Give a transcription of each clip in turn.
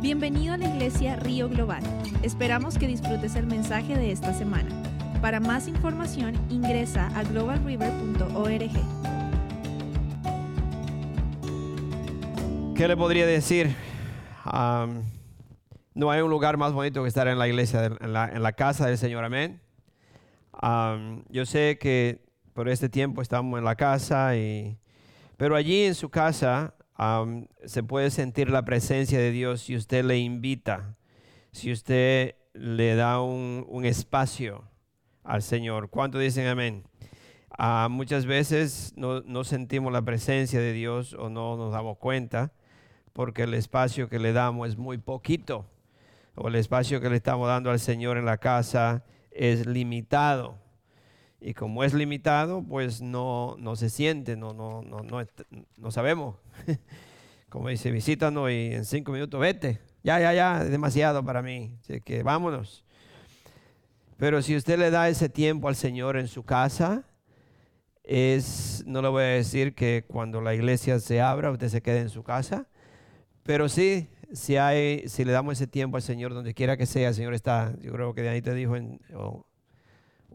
Bienvenido a la iglesia Río Global. Esperamos que disfrutes el mensaje de esta semana. Para más información ingresa a globalriver.org. ¿Qué le podría decir? No hay un lugar más bonito que estar en la iglesia, en la, casa del Señor. Amén. Yo sé que por este tiempo estamos en la casa, y, pero allí en su casa se puede sentir la presencia de Dios si usted le invita, si usted le da un, espacio al Señor. ¿Cuánto dicen amén? Uh, muchas veces no, no, sentimos la presencia de Dios o no nos damos cuenta porque el espacio que le damos es muy poquito o el espacio que le estamos dando al Señor en la casa es limitado. Y como es limitado, pues no, no se siente, no, no, no, no, no sabemos. Como dice, visítanos y en cinco minutos vete. Ya, ya, ya, es demasiado para mí. Así que vámonos. Pero si usted le da ese tiempo al Señor en su casa, es, no le voy a decir que cuando la iglesia se abra, usted se quede en su casa, pero sí, si, hay, si le damos ese tiempo al Señor, donde quiera que sea, el Señor está, yo creo que de te dijo, en,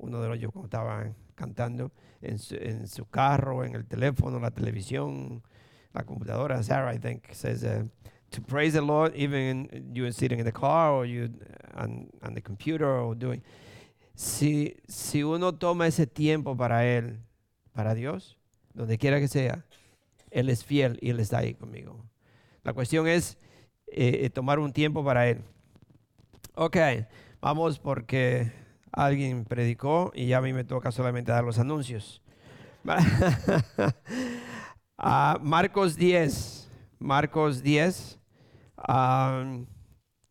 uno de los yo como estaban cantando, en su, en su, carro, en el teléfono, la televisión, la computadora. Sarah, I think, says uh, to praise the Lord, even you sitting in the car or you on, on the computer or doing. Si, si uno toma ese tiempo para Él, para Dios, donde quiera que sea, Él es fiel y Él está ahí conmigo. La cuestión es eh, tomar un tiempo para Él. Ok, vamos porque alguien predicó y ya a mí me toca solamente dar los anuncios. uh, Marcos 10, Marcos 10, um,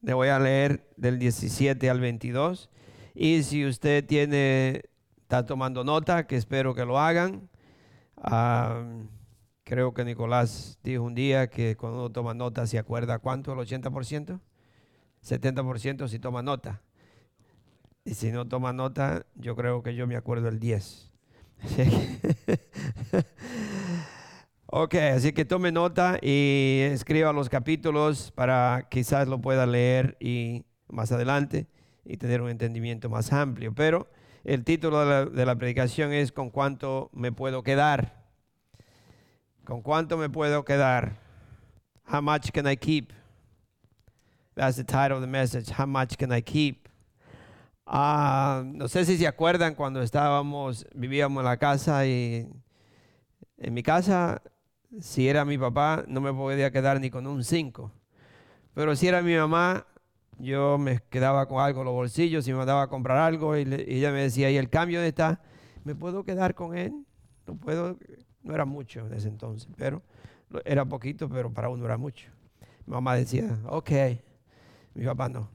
le voy a leer del 17 al 22. Y si usted tiene, está tomando nota, que espero que lo hagan. Creo que Nicolás dijo un día que cuando uno toma nota se acuerda cuánto, el 80%, 70% si toma nota. Y si no toma nota, yo creo que yo me acuerdo el 10. ok, así que tome nota y escriba los capítulos para quizás lo pueda leer y más adelante y tener un entendimiento más amplio. Pero el título de la, de la predicación es ¿Con cuánto me puedo quedar? ¿Con cuánto me puedo quedar? How much can I keep? That's the title of the message. How much can I keep? Ah, no sé si se acuerdan cuando estábamos, vivíamos en la casa y en mi casa, si era mi papá, no me podía quedar ni con un 5. Pero si era mi mamá, yo me quedaba con algo en los bolsillos y me mandaba a comprar algo y, ella me decía, ¿y el cambio dónde está? ¿Me puedo quedar con él? No puedo, no era mucho en ese entonces, pero era poquito, pero para uno era mucho. Mamá decía, ok, mi papá no.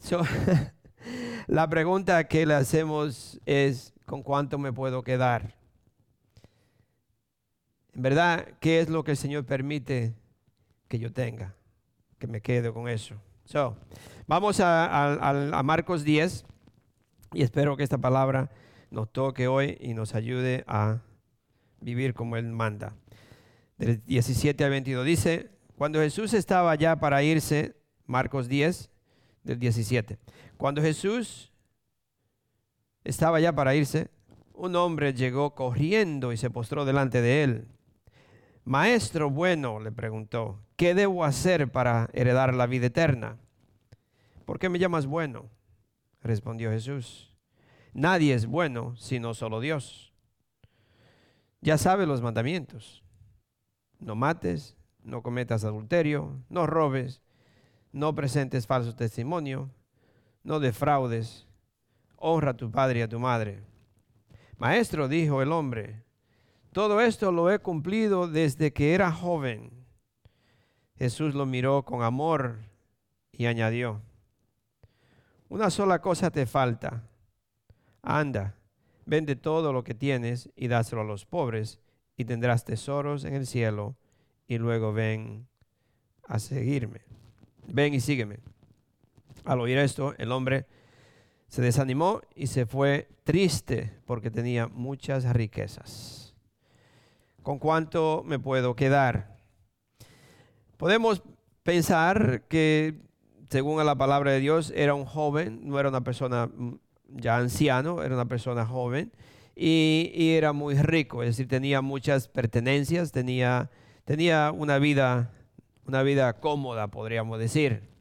So, La pregunta que le hacemos es, ¿con cuánto me puedo quedar? En verdad, ¿qué es lo que el Señor permite que yo tenga? Que me quede con eso. So, vamos a, a, Marcos 10 y espero que esta palabra nos toque hoy y nos ayude a vivir como Él manda. Del 17 al 22 dice, cuando Jesús estaba ya para irse, Marcos 10, del 17. Cuando Jesús estaba ya para irse, un hombre llegó corriendo y se postró delante de él. Maestro bueno, le preguntó, ¿qué debo hacer para heredar la vida eterna? ¿Por qué me llamas bueno? Respondió Jesús. Nadie es bueno sino solo Dios. Ya sabe los mandamientos. No mates, no cometas adulterio, no robes, no presentes falso testimonio, no defraudes, honra a tu padre y a tu madre. Maestro, dijo el hombre, todo esto lo he cumplido desde que era joven. Jesús lo miró con amor y añadió, una sola cosa te falta. Anda, vende todo lo que tienes y dáselo a los pobres y tendrás tesoros en el cielo y luego ven a seguirme ven y sígueme. Al oír esto, el hombre se desanimó y se fue triste porque tenía muchas riquezas. ¿Con cuánto me puedo quedar? Podemos pensar que, según la palabra de Dios, era un joven, no era una persona mm, ya anciano, era una persona joven y, era muy rico, es decir, tenía muchas pertenencias, tenía, tenía una, vida, una vida cómoda, podríamos decir.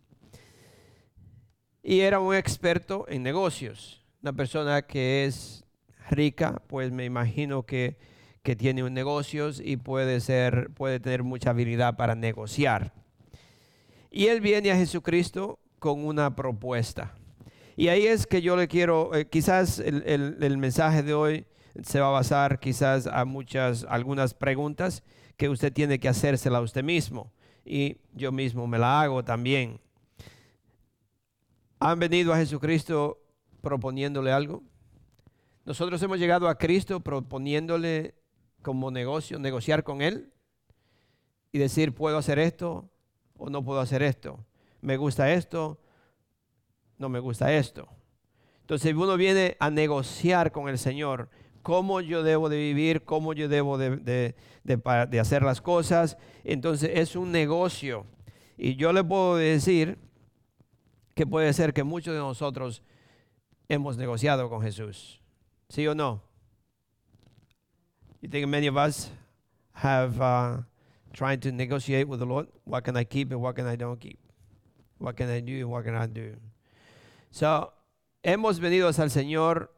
Y era un experto en negocios, una persona que es rica, pues me imagino que, que tiene un negocios y puede, ser, puede tener mucha habilidad para negociar. Y él viene a Jesucristo con una propuesta. Y ahí es que yo le quiero, eh, quizás el, mensaje de hoy se va a basar quizás a muchas, algunas preguntas que usted tiene que hacérsela a usted mismo. Y yo mismo me la hago también. ¿Han venido a Jesucristo proponiéndole algo? Nosotros hemos llegado a Cristo proponiéndole como negocio, negociar con Él y decir, puedo hacer esto o no puedo hacer esto. Me gusta esto no me gusta esto. Entonces uno viene a negociar con el Señor cómo yo debo de vivir, cómo yo debo de, hacer las cosas. Entonces es un negocio. Y yo le puedo decir que puede ser que muchos de nosotros hemos negociado con Jesús. ¿Sí o no? You think many of us have uh, trying to negotiate with the Lord? What can I keep and what can I don't keep? What can I do and what can I do? So, hemos venido al Señor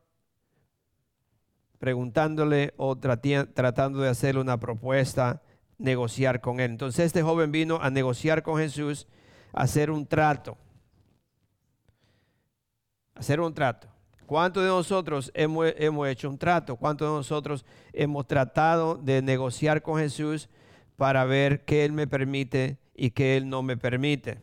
preguntándole o tratando de hacerle una propuesta, negociar con Él. Entonces este joven vino a negociar con Jesús, a hacer un trato. Hacer un trato. ¿Cuántos de nosotros hemos, hecho un trato? ¿Cuántos de nosotros hemos tratado de negociar con Jesús para ver qué Él me permite y qué Él no me permite?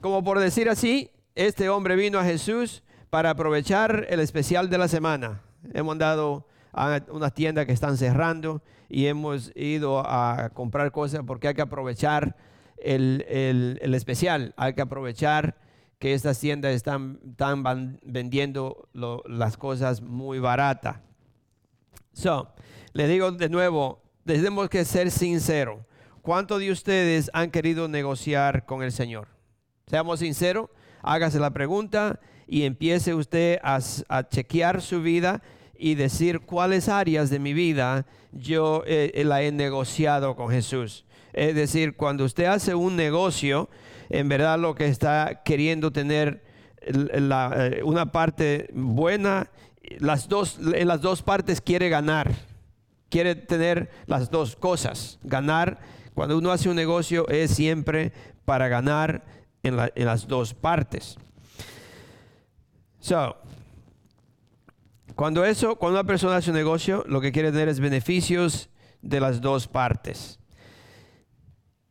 Como por decir así, este hombre vino a Jesús para aprovechar el especial de la semana. Hemos andado a unas tiendas que están cerrando y hemos ido a comprar cosas porque hay que aprovechar el, especial, hay que aprovechar que estas tiendas están, vendiendo las cosas muy baratas. So, le digo de nuevo, tenemos que ser sinceros. ¿Cuántos de ustedes han querido negociar con el Señor? Seamos sinceros hágase la pregunta y empiece usted a, chequear su vida y decir cuáles áreas de mi vida yo eh, eh, la he negociado con Jesús. Es decir, cuando usted hace un negocio, en verdad lo que está queriendo tener eh, una parte buena, las dos, en las dos partes quiere ganar, quiere tener las dos cosas. Ganar, cuando uno hace un negocio es siempre para ganar en, las dos partes. So, cuando eso, cuando una persona hace un negocio, lo que quiere tener es beneficios de las dos partes.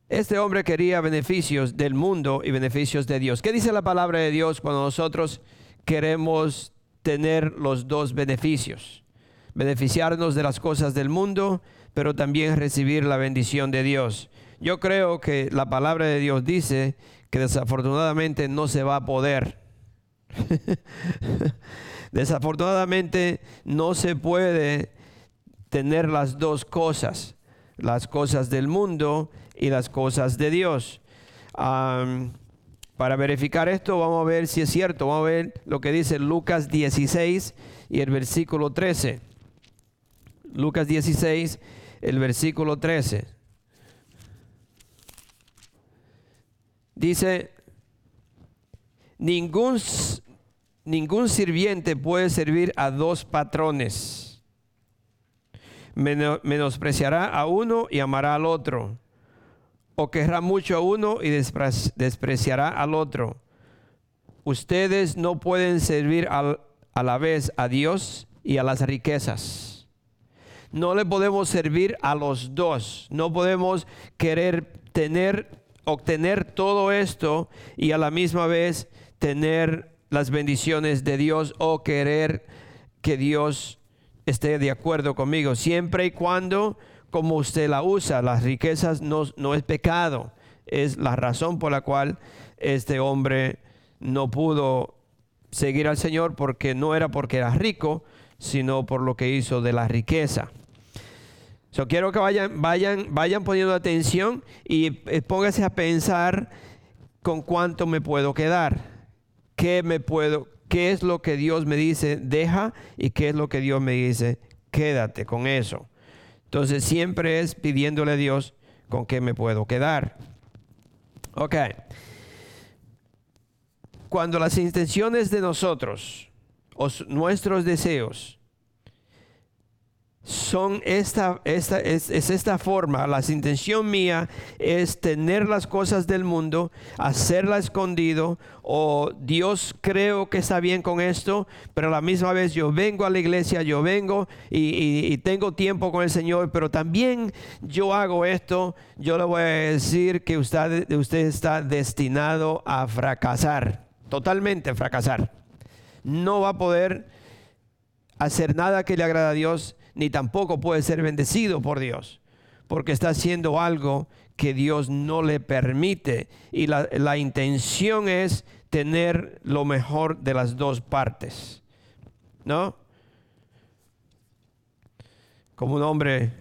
Este hombre quería beneficios del mundo y beneficios de Dios. ¿Qué dice la palabra de Dios cuando nosotros queremos tener los dos beneficios? Beneficiarnos de las cosas del mundo, pero también recibir la bendición de Dios. Yo creo que la palabra de Dios dice que desafortunadamente no se va a poder. desafortunadamente no se puede tener las dos cosas, las cosas del mundo y las cosas de Dios. para verificar esto, vamos a ver si es cierto. Vamos a ver lo que dice Lucas 16 y el versículo 13. Lucas 16, el versículo 13. Dice, ningún, ningún sirviente puede servir a dos patrones. Menospreciará a uno y amará al otro. O querrá mucho a uno y despreciará al otro. Ustedes no pueden servir a la vez a Dios y a las riquezas. No le podemos servir a los dos. No podemos querer tener obtener todo esto y a la misma vez tener las bendiciones de Dios o querer que Dios esté de acuerdo conmigo, siempre y cuando como usted la usa, las riquezas no, no es pecado, es la razón por la cual este hombre no pudo seguir al Señor porque no era porque era rico, sino por lo que hizo de la riqueza. So, quiero que vayan, vayan, vayan poniendo atención y eh, póngase a pensar con cuánto me puedo quedar. ¿Qué me puedo, qué es lo que Dios me dice, deja y qué es lo que Dios me dice, quédate con eso. Entonces siempre es pidiéndole a Dios con qué me puedo quedar. Ok. Cuando las intenciones de nosotros, o nuestros deseos, son esta, esta es, esta forma, la intención mía es tener las cosas del mundo, hacerla escondido, o Dios creo que está bien con esto, pero a la misma vez yo vengo a la iglesia, yo vengo y, tengo tiempo con el Señor, pero también yo hago esto, yo le voy a decir que usted, usted está destinado a fracasar, totalmente fracasar. No va a poder hacer nada que le agrada a Dios ni tampoco puede ser bendecido por Dios, porque está haciendo algo que Dios no le permite. Y la, intención es tener lo mejor de las dos partes, ¿no? Como un hombre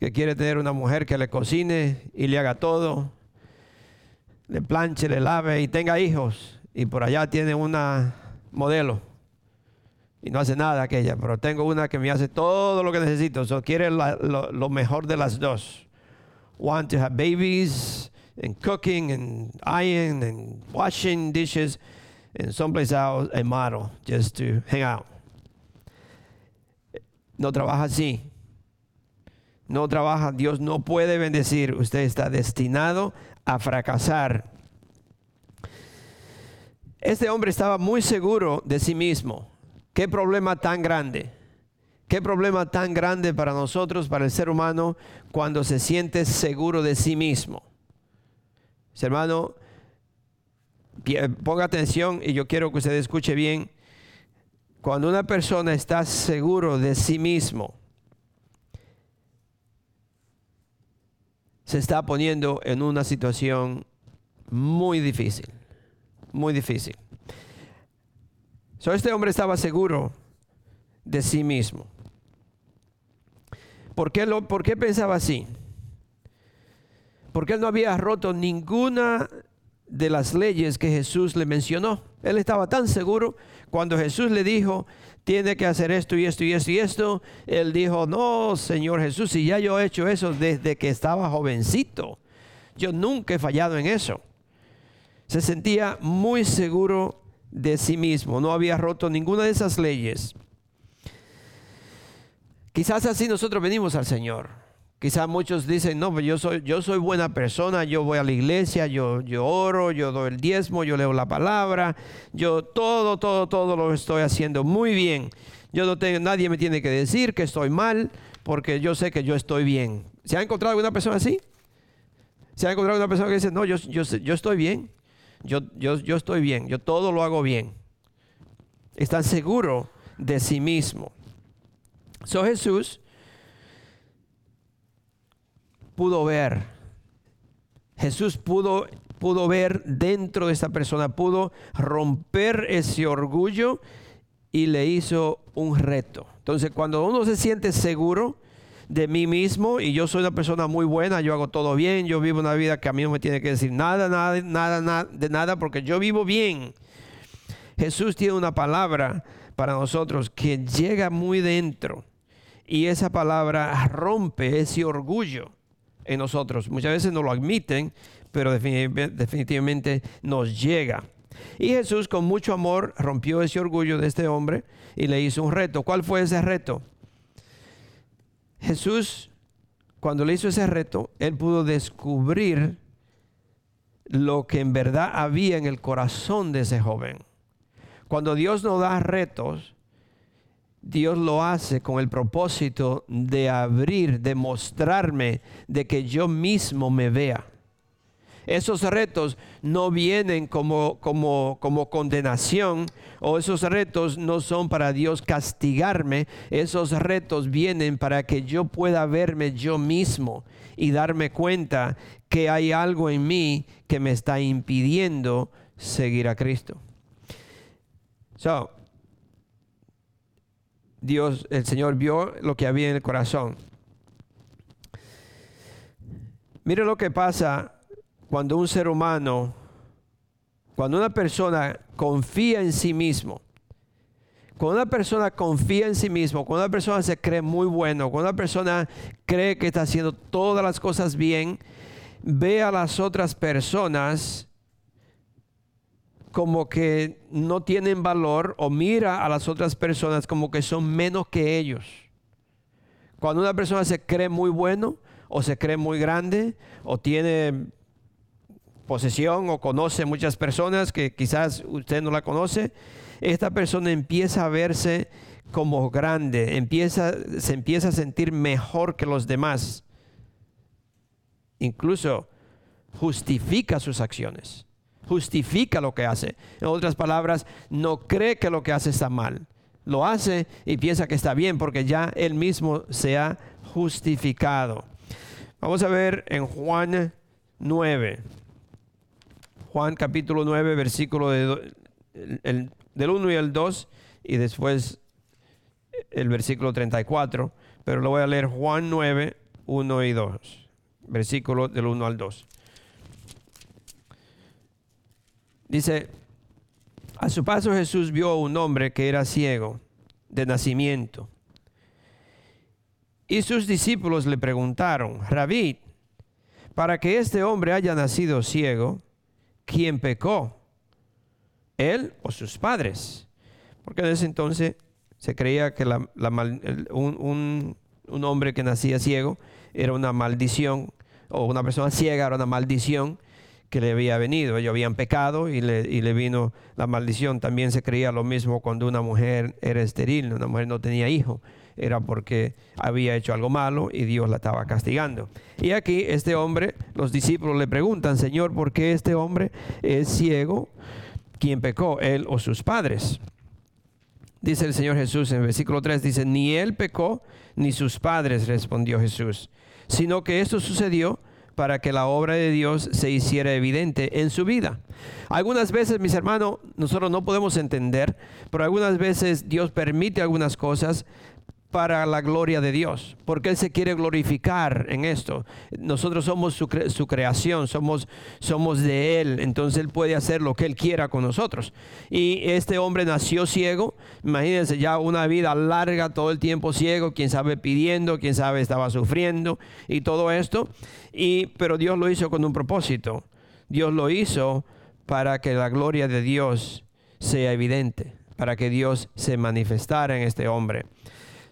que quiere tener una mujer que le cocine y le haga todo, le planche, le lave y tenga hijos, y por allá tiene una modelo y no hace nada aquella, pero tengo una que me hace todo lo que necesito. So, quiere lo, mejor de las dos. Want to have babies and cooking and ironing and washing dishes and someplace else a model just to hang out. No trabaja así. No trabaja, Dios no puede bendecir. Usted está destinado a fracasar. Este hombre estaba muy seguro de sí mismo. Qué problema tan grande. Qué problema tan grande para nosotros, para el ser humano, cuando se siente seguro de sí mismo. Hermano, ponga atención y yo quiero que usted escuche bien. Cuando una persona está seguro de sí mismo, se está poniendo en una situación muy difícil, muy difícil. Este hombre estaba seguro de sí mismo. ¿Por qué, lo, ¿Por qué pensaba así? Porque él no había roto ninguna de las leyes que Jesús le mencionó. Él estaba tan seguro cuando Jesús le dijo, tiene que hacer esto y esto y esto y esto. Él dijo, no, Señor Jesús, si ya yo he hecho eso desde que estaba jovencito. Yo nunca he fallado en eso. Se sentía muy seguro de sí mismo, no había roto ninguna de esas leyes. Quizás así nosotros venimos al Señor. Quizás muchos dicen, no, pues yo soy, yo soy buena persona, yo voy a la iglesia, yo, yo oro, yo doy el diezmo, yo leo la palabra, yo todo, todo, todo lo estoy haciendo muy bien. Yo no tengo, nadie me tiene que decir que estoy mal, porque yo sé que yo estoy bien. ¿Se ha encontrado alguna persona así? ¿Se ha encontrado una persona que dice, no, yo, yo, yo estoy bien? Yo, yo, estoy bien, yo todo lo hago bien. Están seguros de sí mismo. So Jesús pudo ver, Jesús pudo, pudo ver dentro de esta persona, pudo romper ese orgullo y le hizo un reto. Entonces, cuando uno se siente seguro, de mí mismo y yo soy una persona muy buena, yo hago todo bien, yo vivo una vida que a mí no me tiene que decir nada, nada, nada, nada de nada porque yo vivo bien. Jesús tiene una palabra para nosotros que llega muy dentro y esa palabra rompe ese orgullo en nosotros. Muchas veces no lo admiten, pero definitivamente nos llega. Y Jesús con mucho amor rompió ese orgullo de este hombre y le hizo un reto. ¿Cuál fue ese reto? Jesús, cuando le hizo ese reto, él pudo descubrir lo que en verdad había en el corazón de ese joven. Cuando Dios nos da retos, Dios lo hace con el propósito de abrir, de mostrarme, de que yo mismo me vea. Esos retos no vienen como, como, como condenación o esos retos no son para Dios castigarme. Esos retos vienen para que yo pueda verme yo mismo y darme cuenta que hay algo en mí que me está impidiendo seguir a Cristo. So, Dios, el Señor vio lo que había en el corazón Mire lo que pasa cuando un ser humano, cuando una persona confía en sí mismo. Cuando una persona confía en sí mismo, cuando una persona se cree muy bueno, cuando una persona cree que está haciendo todas las cosas bien, ve a las otras personas como que no tienen valor o mira a las otras personas como que son menos que ellos. Cuando una persona se cree muy bueno o se cree muy grande o tiene posesión o conoce muchas personas que quizás usted no la conoce, esta persona empieza a verse como grande, empieza, se empieza a sentir mejor que los demás. Incluso justifica sus acciones, justifica lo que hace. En otras palabras, no cree que lo que hace está mal. Lo hace y piensa que está bien porque ya él mismo se ha justificado. Vamos a ver en Juan 9. Juan capítulo 9, versículo de, del 1 y el 2 y después el versículo 34. Pero lo voy a leer Juan 9, 1 y 2. Versículo del 1 al 2. Dice, a su paso Jesús vio a un hombre que era ciego de nacimiento. Y sus discípulos le preguntaron, Rabí, para que este hombre haya nacido ciego, ¿quién pecó? ¿Él o sus padres? Porque en ese entonces se creía que un, un hombre que nacía ciego era una maldición, o una persona ciega era una maldición que le había venido. Ellos habían pecado y le, y le, vino la maldición. También se creía lo mismo cuando una mujer era estéril, una mujer no tenía hijo. Era porque había hecho algo malo y Dios la estaba castigando. Y aquí este hombre, los discípulos le preguntan, Señor, ¿por qué este hombre es ciego? ¿Quién pecó, él o sus padres? Dice el Señor Jesús en el versículo 3, dice, ni él pecó, ni sus padres, respondió Jesús, sino que esto sucedió para que la obra de Dios se hiciera evidente en su vida. Algunas veces, mis hermanos, nosotros no podemos entender, pero algunas veces Dios permite algunas cosas para la gloria de Dios, porque Él se quiere glorificar en esto. Nosotros somos su, creación, somos, somos de Él, entonces Él puede hacer lo que Él quiera con nosotros. Y este hombre nació ciego, imagínense ya una vida larga, todo el tiempo ciego, quién sabe pidiendo, quién sabe estaba sufriendo y todo esto, y, pero Dios lo hizo con un propósito. Dios lo hizo para que la gloria de Dios sea evidente, para que Dios se manifestara en este hombre.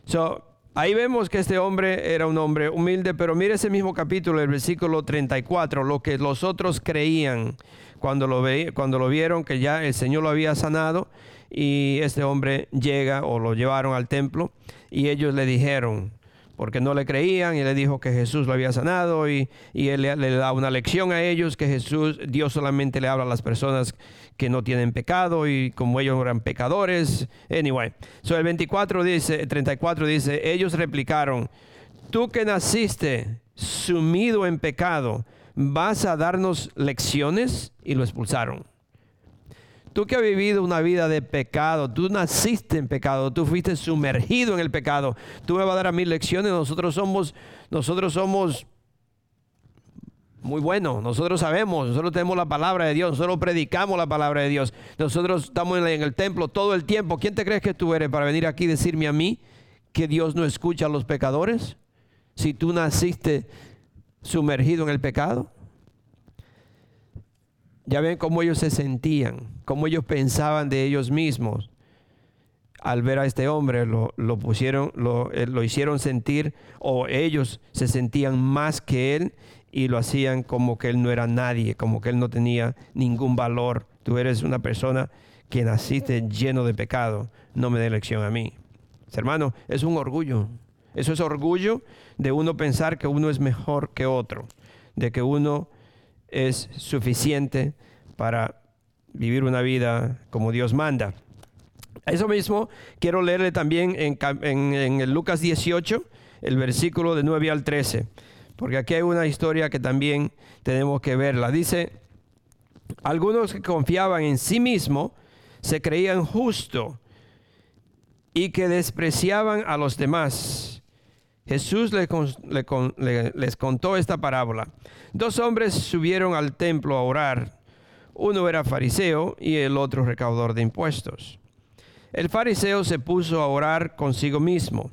So, ahí vemos que este hombre era un hombre humilde, pero mire ese mismo capítulo, el versículo 34, lo que los otros creían cuando lo, ve, cuando lo vieron que ya el Señor lo había sanado y este hombre llega o lo llevaron al templo y ellos le dijeron, porque no le creían y le dijo que Jesús lo había sanado y, él le, le, da una lección a ellos que Jesús, Dios solamente le habla a las personas que no tienen pecado y como ellos eran pecadores. Anyway, so el 24 dice, 34 dice, ellos replicaron, tú que naciste sumido en pecado, ¿vas a darnos lecciones? Y lo expulsaron. Tú que has vivido una vida de pecado, tú naciste en pecado, tú fuiste sumergido en el pecado, tú me vas a dar a mí lecciones, nosotros somos, nosotros somos muy bueno. Nosotros sabemos, nosotros tenemos la palabra de Dios, nosotros predicamos la palabra de Dios. Nosotros estamos en el templo todo el tiempo. ¿Quién te crees que tú eres para venir aquí y decirme a mí que Dios no escucha a los pecadores? Si tú naciste sumergido en el pecado. Ya ven cómo ellos se sentían, cómo ellos pensaban de ellos mismos. Al ver a este hombre lo, pusieron, lo, eh, lo hicieron sentir o ellos se sentían más que él y lo hacían como que él no era nadie, como que él no tenía ningún valor. Tú eres una persona que naciste lleno de pecado, no me dé lección a mí. Hermano, es un orgullo. Eso es orgullo de uno pensar que uno es mejor que otro, de que uno es suficiente para vivir una vida como Dios manda. Eso mismo quiero leerle también en, en, Lucas 18, el versículo de 9 al 13 porque aquí hay una historia que también tenemos que verla. Dice, algunos que confiaban en sí mismo se creían justo y que despreciaban a los demás. Jesús les contó esta parábola. Dos hombres subieron al templo a orar. Uno era fariseo y el otro recaudador de impuestos. El fariseo se puso a orar consigo mismo.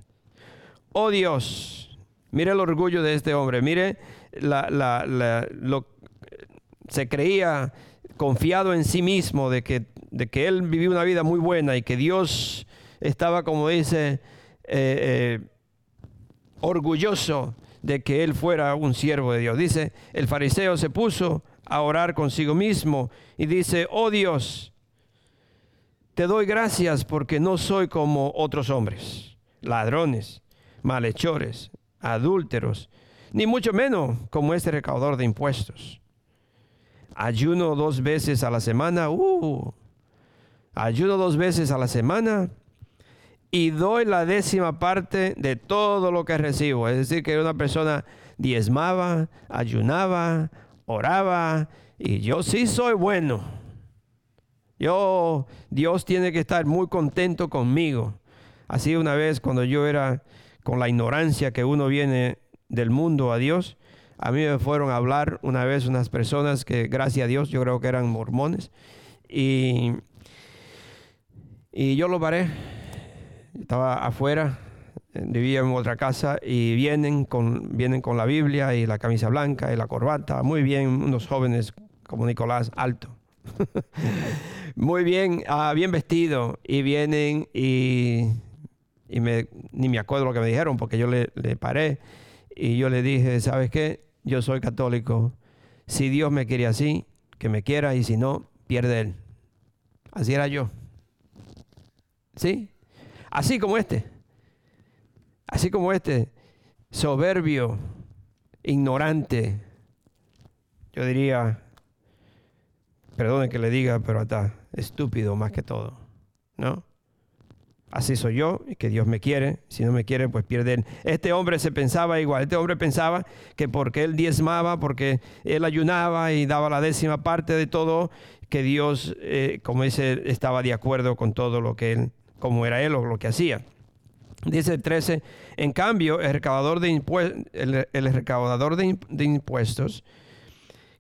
Oh Dios, mire el orgullo de este hombre, mire lo, se creía confiado en sí mismo de que, de que él vivía una vida muy buena y que Dios estaba, como dice, eh, eh, orgulloso de que él fuera un siervo de Dios. Dice, el fariseo se puso a orar consigo mismo y dice, oh Dios, te doy gracias porque no soy como otros hombres, ladrones, malhechores, adúlteros, ni mucho menos como este recaudador de impuestos. Ayuno dos veces a la semana, uh, ayuno dos veces a la semana y doy la décima parte de todo lo que recibo. Es decir, que una persona diezmaba, ayunaba, oraba, y yo sí soy bueno. Yo, Dios tiene que estar muy contento conmigo. Así una vez cuando yo era con la ignorancia que uno viene del mundo a Dios, a mí me fueron a hablar una vez unas personas que, gracias a Dios, yo creo que eran mormones, y, y yo lo paré. Estaba afuera, eh, vivía en otra casa y vienen con, vienen con la Biblia y la camisa blanca y la corbata, muy bien, unos jóvenes como Nicolás, alto. muy bien, ah, bien vestido. Y vienen y, y me, ni me acuerdo lo que me dijeron porque yo le, paré y yo le dije, ¿sabes qué? Yo soy católico. Si Dios me quiere así, que me quiera y si no, pierde él. Así era yo. ¿Sí? Así como este. Así como este. Soberbio, ignorante. Yo diría, perdone que le diga, pero hasta estúpido más que todo. ¿No? Así soy yo que Dios me quiere. Si no me quiere, pues pierde Este hombre se pensaba igual. Este hombre pensaba que porque él diezmaba, porque él ayunaba y daba la décima parte de todo, que Dios, eh, como dice, estaba de acuerdo con todo lo que él como era él o lo que hacía. Dice el 13, en cambio, el recaudador de, el, recaudador de, impuestos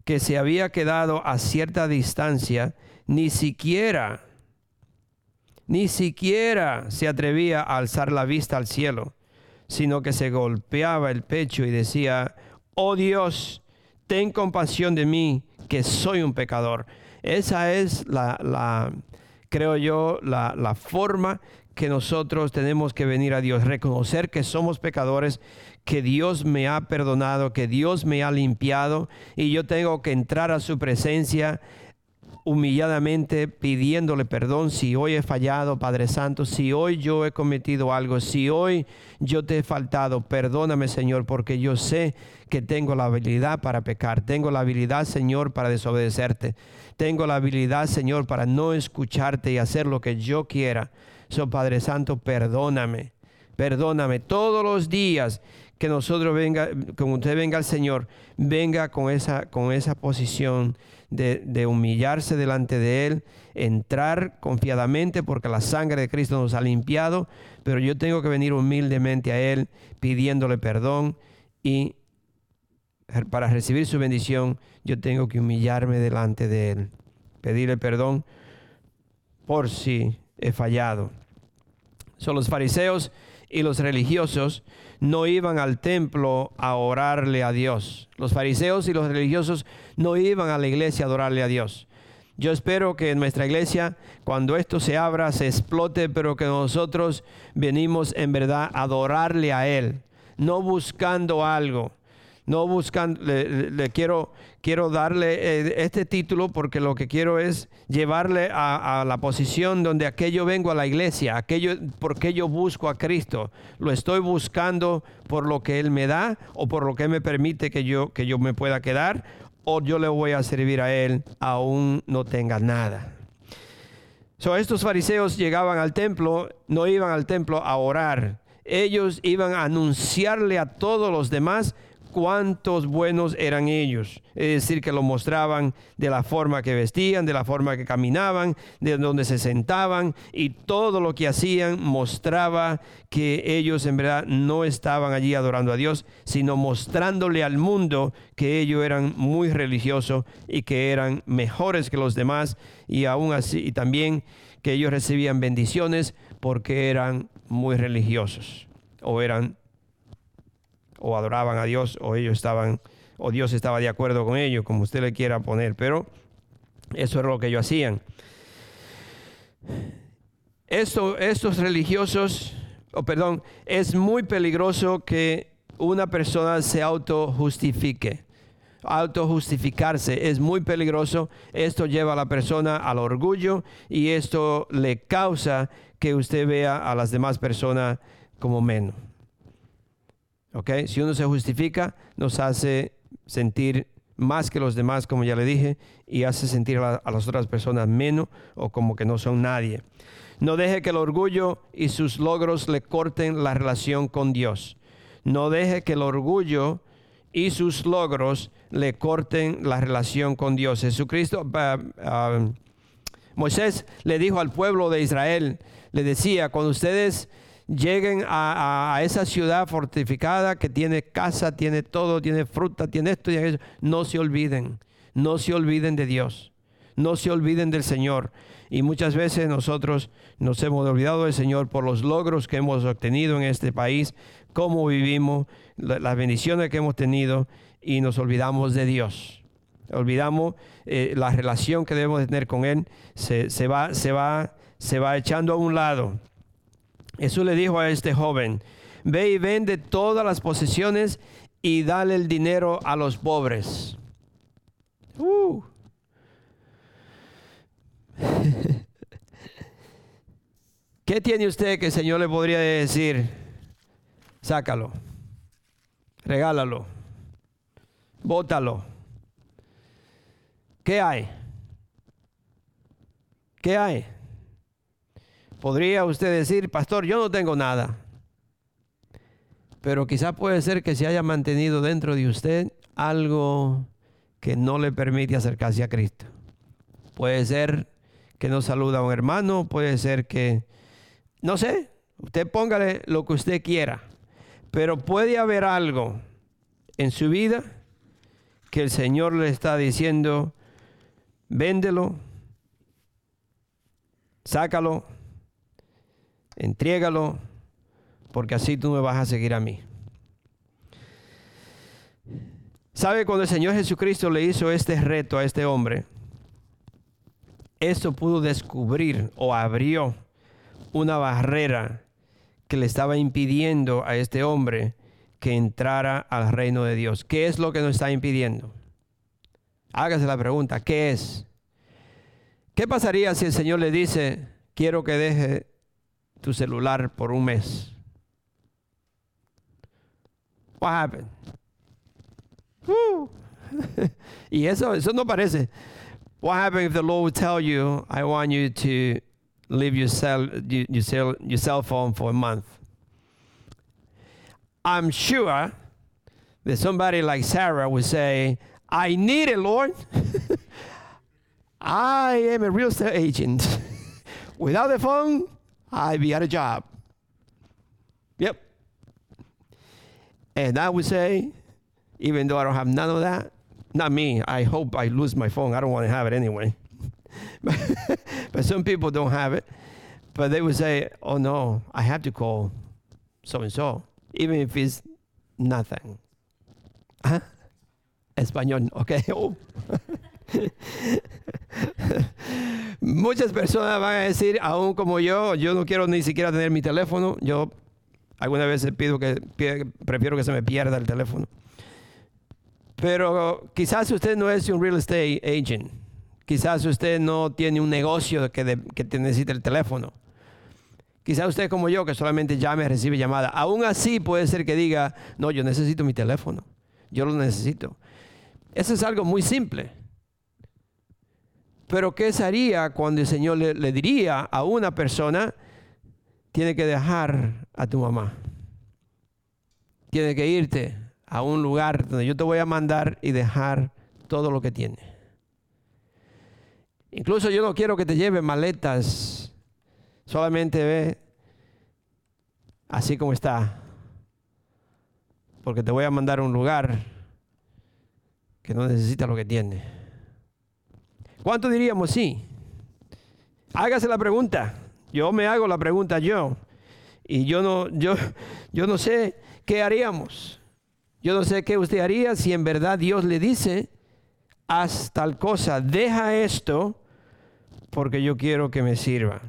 que se había quedado a cierta distancia, ni siquiera, ni siquiera se atrevía a alzar la vista al cielo, sino que se golpeaba el pecho y decía, oh Dios, ten compasión de mí, que soy un pecador. Esa es la, creo yo, la, forma que nosotros tenemos que venir a Dios, reconocer que somos pecadores, que Dios me ha perdonado, que Dios me ha limpiado y yo tengo que entrar a su presencia humilladamente pidiéndole perdón. Si hoy he fallado, Padre Santo, si hoy yo he cometido algo, si hoy yo te he faltado, perdóname Señor, porque yo sé que tengo la habilidad para pecar, tengo la habilidad Señor para desobedecerte, tengo la habilidad Señor para no escucharte y hacer lo que yo quiera. So Padre Santo, perdóname, perdóname todos los días que nosotros venga, como usted venga al Señor, venga con esa, con esa posición de, humillarse delante de Él, entrar confiadamente porque la sangre de Cristo nos ha limpiado, pero yo tengo que venir humildemente a Él pidiéndole perdón y para recibir su bendición yo tengo que humillarme delante de Él, pedirle perdón por si he fallado. Son los fariseos y los religiosos no iban al templo a orarle a Dios. Los fariseos y los religiosos no iban a la iglesia a adorarle a Dios. Yo espero que en nuestra iglesia, cuando esto se abra, se explote, pero que nosotros venimos en verdad a adorarle a Él, no buscando algo no buscan, le, quiero, quiero darle eh, este título porque lo que quiero es llevarle a, la posición donde aquello vengo a la iglesia, aquello porque yo busco a Cristo. Lo estoy buscando por lo que Él me da o por lo que me permite que yo, que yo me pueda quedar o yo le voy a servir a Él aún no tenga nada. So, estos fariseos llegaban al templo, no iban al templo a orar. Ellos iban a anunciarle a todos los demás cuántos buenos eran ellos. Es decir, que lo mostraban de la forma que vestían, de la forma que caminaban, de donde se sentaban y todo lo que hacían mostraba que ellos en verdad no estaban allí adorando a Dios, sino mostrándole al mundo que ellos eran muy religiosos y que eran mejores que los demás y aún así y también que ellos recibían bendiciones porque eran muy religiosos o eran o adoraban a Dios o ellos estaban o Dios estaba de acuerdo con ellos, como usted le quiera poner, pero eso era lo que ellos hacían. Esto, estos religiosos, o perdón, es muy peligroso que una persona se autojustifique. Autojustificarse es muy peligroso. Esto lleva a la persona al orgullo y esto le causa que usted vea a las demás personas como menos. Si uno se justifica, nos hace sentir más que los demás, como ya le dije, y hace sentir a, las otras personas menos o como que no son nadie. No deje que el orgullo y sus logros le corten la relación con Dios. No deje que el orgullo y sus logros le corten la relación con Dios. Jesucristo, uh, Moisés le dijo al pueblo de Israel, le decía, cuando ustedes lleguen a, esa ciudad fortificada que tiene casa, tiene todo, tiene fruta, tiene esto y eso. No se olviden, no se olviden de Dios, no se olviden del Señor. Y muchas veces nosotros nos hemos olvidado del Señor por los logros que hemos obtenido en este país, cómo vivimos, las bendiciones que hemos tenido y nos olvidamos de Dios. Olvidamos eh, la relación que debemos tener con Él, se, va, se, va, se va echando a un lado. Jesús le dijo a este joven, ve y vende todas las posesiones y dale el dinero a los pobres. Uh. ¿Qué tiene usted que el Señor le podría decir? Sácalo, regálalo, bótalo. ¿Qué hay? ¿Qué hay? Podría usted decir, pastor, yo no tengo nada. Pero quizá puede ser que se haya mantenido dentro de usted algo que no le permite acercarse a Cristo. Puede ser que no saluda a un hermano, puede ser que, no sé, usted póngale lo que usted quiera. Pero puede haber algo en su vida que el Señor le está diciendo, véndelo, sácalo, entrégalo, porque así tú me vas a seguir a mí. ¿Sabe cuando el Señor Jesucristo le hizo este reto a este hombre? Esto pudo descubrir o abrió una barrera que le estaba impidiendo a este hombre que entrara al reino de Dios. ¿Qué es lo que nos está impidiendo? Hágase la pregunta, ¿qué es? ¿Qué pasaría si el Señor le dice, quiero que deje tu celular por un mes. What happened? y eso, eso no parece. What happened if the Lord would tell you, I want you to leave your cell, your cell, your cell phone for a month? I'm sure that somebody like Sarah would say, I need it, Lord. I am a real estate agent. Without the phone, I'd be out of job. Yep. And I would say, even though I don't have none of that, not me, I hope I lose my phone. I don't want to have it anyway. but some people don't have it. But they would say, oh no, I have to call so and so, even if it's nothing. Huh? Español, okay. Oh. Muchas personas van a decir, aún como yo, yo no quiero ni siquiera tener mi teléfono. Yo alguna vez pido que prefiero que se me pierda el teléfono. Pero quizás usted no es un real estate agent. Quizás usted no tiene un negocio que, que te necesite el teléfono. Quizás usted como yo que solamente llame, recibe llamada. Aún así puede ser que diga, no, yo necesito mi teléfono. Yo lo necesito. Eso es algo muy simple. Pero ¿qué sería cuando el Señor le, diría a una persona, tiene que dejar a tu mamá? Tiene que irte a un lugar donde yo te voy a mandar y dejar todo lo que tiene. Incluso yo no quiero que te lleve maletas, solamente ve así como está, porque te voy a mandar a un lugar que no necesita lo que tiene. ¿Cuánto diríamos sí? Hágase la pregunta. Yo me hago la pregunta yo. Y yo no, yo, yo no sé qué haríamos. Yo no sé qué usted haría si en verdad Dios le dice, haz tal cosa, deja esto porque yo quiero que me sirva.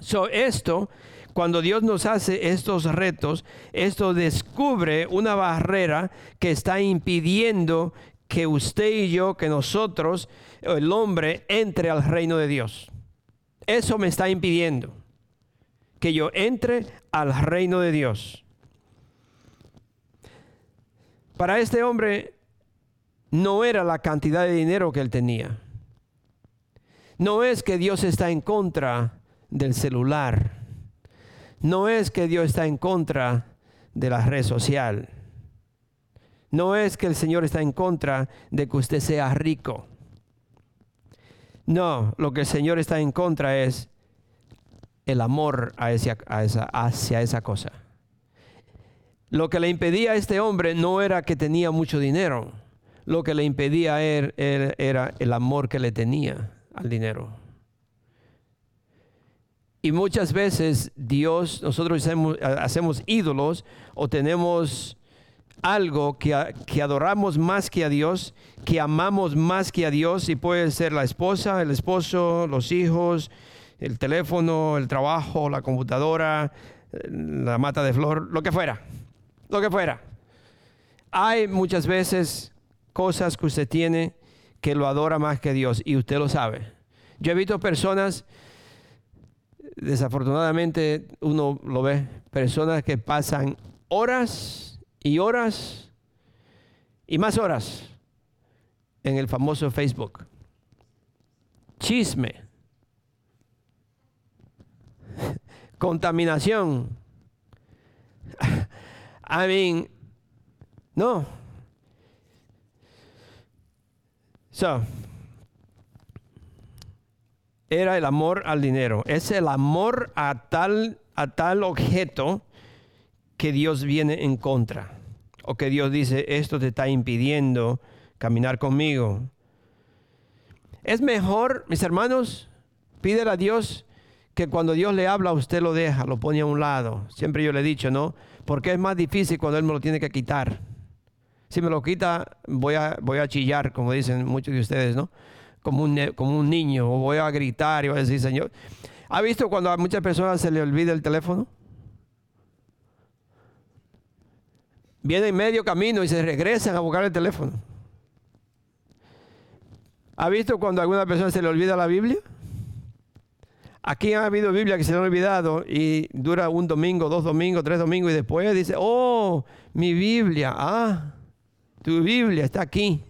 So, esto, cuando Dios nos hace estos retos, esto descubre una barrera que está impidiendo que usted y yo, que nosotros, el hombre, entre al reino de Dios. Eso me está impidiendo que yo entre al reino de Dios. Para este hombre no era la cantidad de dinero que él tenía. No es que Dios está en contra del celular. No es que Dios está en contra de la red social. No es que el Señor está en contra de que usted sea rico. No, lo que el Señor está en contra es el amor hacia, esa, cosa. Lo que le impedía a este hombre no era que tenía mucho dinero, lo que le impedía er, er, era el amor que le tenía al dinero. Y muchas veces Dios, nosotros hacemos, ídolos o tenemos algo que, que, adoramos más que a Dios, que amamos más que a Dios, y puede ser la esposa, el esposo, los hijos, el teléfono, el trabajo, la computadora, la mata de flor, lo que fuera lo que fuera. Hay muchas veces cosas que usted tiene que lo adora más que Dios y usted lo sabe. Yo he visto personas, desafortunadamente uno lo ve, personas que pasan horas y horas y más horas en el famoso Facebook. Chisme. Contaminación I mean, no. So, era el amor al dinero. Es el amor a tal, a tal objeto que Dios viene en contra. O que Dios dice, esto te está impidiendo caminar conmigo. Es mejor, mis hermanos, pídele a Dios que cuando Dios le habla, usted lo deja, lo pone a un lado. Siempre yo le he dicho, ¿no? porque es más difícil cuando Él me lo tiene que quitar. Si me lo quita, voy a, voy a chillar, como dicen muchos de ustedes, ¿no? Como un, como un niño, o voy a gritar y voy a decir, Señor. ¿Ha visto cuando a muchas personas se le olvida el teléfono? Vienen medio camino y se regresan a buscar el teléfono. ¿Ha visto cuando a alguna persona se le olvida la Biblia? Aquí ha habido Biblia que se le ha olvidado y dura un domingo, dos domingos, tres domingos y después dice, oh, mi Biblia, ah, tu Biblia está aquí.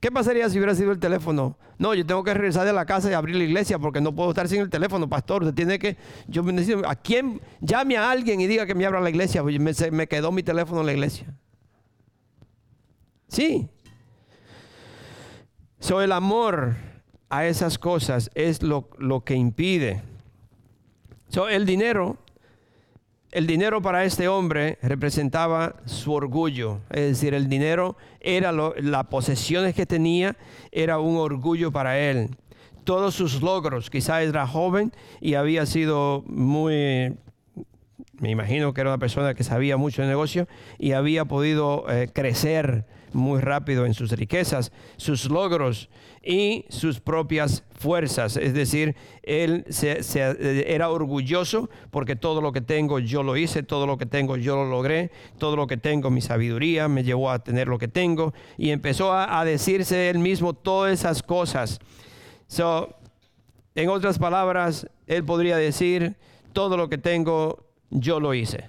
¿Qué pasaría si hubiera sido el teléfono? No, yo tengo que regresar de la casa y abrir la iglesia porque no puedo estar sin el teléfono, pastor. Usted tiene que, yo necesito, ¿a quién? Llame a alguien y diga que me abra la iglesia. Me, me quedó mi teléfono en la iglesia. Sí. Soy el amor a esas cosas es lo, que impide. el dinero, el dinero para este hombre representaba su orgullo, es decir, el dinero era las posesiones que tenía, era un orgullo para él. Todos sus logros, quizás era joven y había sido muy me imagino que era una persona que sabía mucho de negocio y había podido eh, crecer muy rápido en sus riquezas, sus logros y sus propias fuerzas. Es decir, él eh, era orgulloso porque todo lo que tengo yo lo hice, todo lo que tengo yo lo logré, todo lo que tengo, mi sabiduría me llevó a tener lo que tengo y empezó a, decirse él mismo todas esas cosas. So, en otras palabras, él podría decir, todo lo que tengo yo lo hice.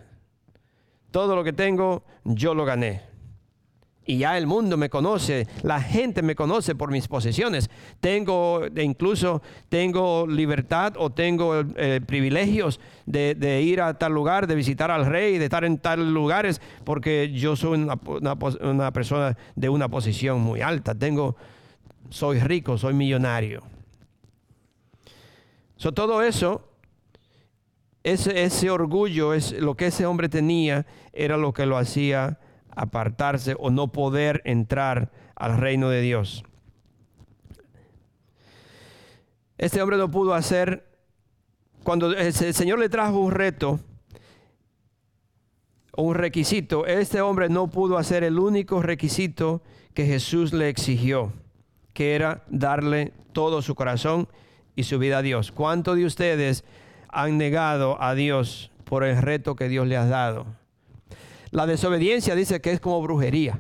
Todo lo que tengo yo lo gané. Y ya el mundo me conoce, la gente me conoce por mis posesiones. Tengo, incluso tengo libertad o tengo eh, privilegios de, ir a tal lugar, de visitar al rey, de estar en tal lugares, porque yo soy una, persona de una posición muy alta. Tengo, soy rico, soy millonario. So, todo eso ese, ese, orgullo, es lo que ese hombre tenía, era lo que lo hacía apartarse o no poder entrar al reino de Dios. Este hombre no pudo hacer, cuando el Señor le trajo un reto, un requisito, este hombre no pudo hacer el único requisito que Jesús le exigió, que era darle todo su corazón y su vida a Dios. ¿Cuántos de ustedes han negado a Dios por el reto que Dios le ha dado? La desobediencia dice que es como brujería.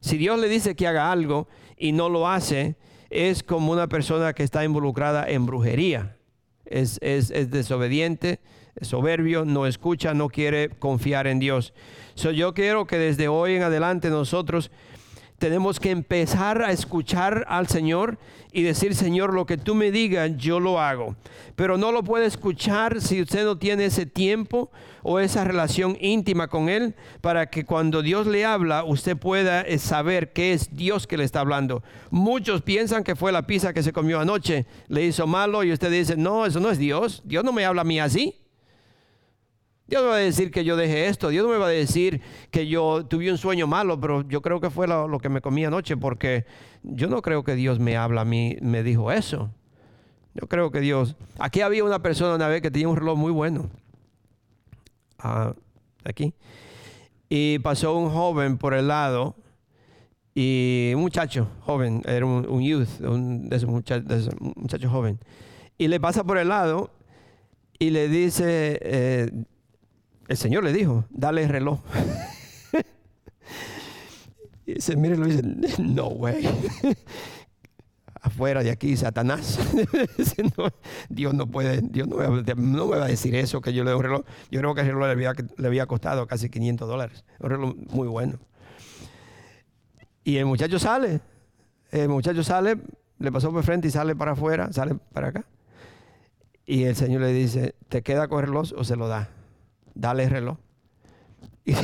Si Dios le dice que haga algo y no lo hace, es como una persona que está involucrada en brujería. Es, es, es desobediente, es soberbio, no escucha, no quiere confiar en Dios. So, yo quiero que desde hoy en adelante nosotros tenemos que empezar a escuchar al Señor y decir, Señor, lo que tú me digas, yo lo hago. Pero no lo puede escuchar si usted no tiene ese tiempo o esa relación íntima con Él para que cuando Dios le habla, usted pueda eh, saber que es Dios que le está hablando. Muchos piensan que fue la pizza que se comió anoche, le hizo malo y usted dice, no, eso no es Dios. Dios no me habla a mí así. Dios no me va a decir que yo dejé esto, Dios no me va a decir que yo tuve un sueño malo, pero yo creo que fue lo, que me comí anoche, porque yo no creo que Dios me habla a mí, me dijo eso. Yo creo que Dios... Aquí había una persona una vez que tenía un reloj muy bueno. Ah, aquí. Y pasó un joven por el lado, y un muchacho joven, era un, youth, un, muchacho joven. Y le pasa por el lado y le dice... Eh, el Señor le dijo, dale el reloj. y dice, mire, lo dice, no way. Afuera de aquí, Satanás. Dios no puede, Dios no me, va a decir eso, que yo le doy un reloj. Yo creo que el reloj le había, le había costado casi 500 dólares. Un reloj muy bueno. Y el muchacho sale. El muchacho sale, le pasó por frente y sale para afuera, sale para acá. Y el Señor le dice, ¿te queda con el reloj o se lo da? Dale el reloj.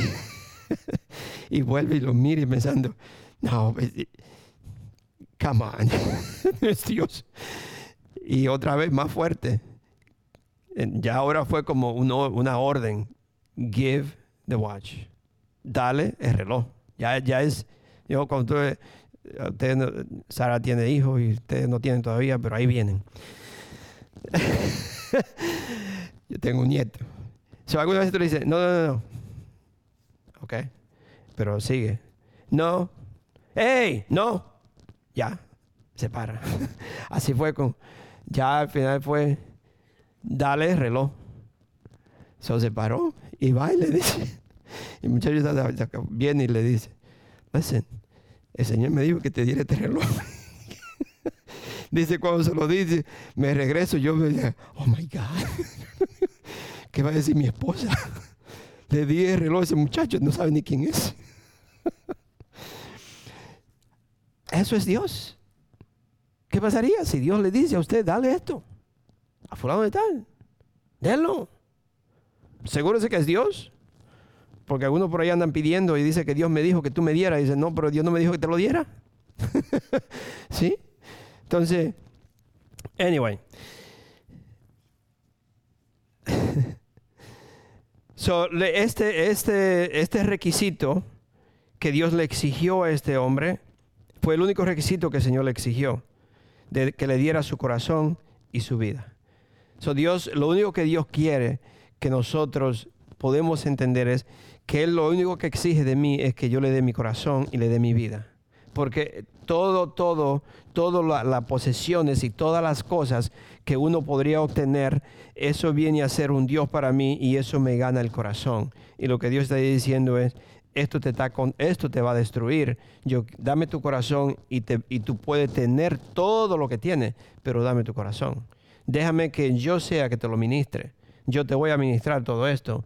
Y, vuelve y lo mira pensando, no, pues, come on, es Dios. Y otra vez más fuerte. Ya ahora fue como una orden. Give the watch. Dale el reloj. Ya, ya es, yo cuando usted, Sara tiene hijos y ustedes no tienen todavía, pero ahí vienen. yo tengo un nieto. Si alguna vez tú le dices, no, no, no, no. Ok. Pero sigue. No. ¡Ey! No. Ya. Se para. Así fue con. Ya al final fue. Dale el reloj. se paró y va y le dice. Y el muchacho viene y le dice: Listen, el Señor me dijo que te diera este reloj. dice, cuando se lo dice, me regreso. Yo me dije, oh my God. ¿Qué va a decir mi esposa? Le di el reloj a ese muchacho, no sabe ni quién es. Eso es Dios. ¿Qué pasaría si Dios le dice a usted, dale esto? A fulano de tal. Denlo. Seguro que es Dios. Porque algunos por ahí andan pidiendo y dice que Dios me dijo que tú me dieras. Y dice, no, pero Dios no me dijo que te lo diera. ¿Sí? Entonces, anyway. So, este, este, este requisito que Dios le exigió a este hombre fue el único requisito que el Señor le exigió, de que le diera su corazón y su vida. So, Dios, lo único que Dios quiere que nosotros podemos entender es que Él lo único que exige de mí es que yo le dé mi corazón y le dé mi vida. Porque todo, todo, todas las posesiones y todas las cosas que uno podría obtener, eso viene a ser un Dios para mí y eso me gana el corazón. Y lo que Dios está diciendo es, esto te, está esto te va a destruir. Yo, dame tu corazón y, te, y tú puedes tener todo lo que tienes, pero dame tu corazón. Déjame que yo sea que te lo ministre. Yo te voy a ministrar todo esto,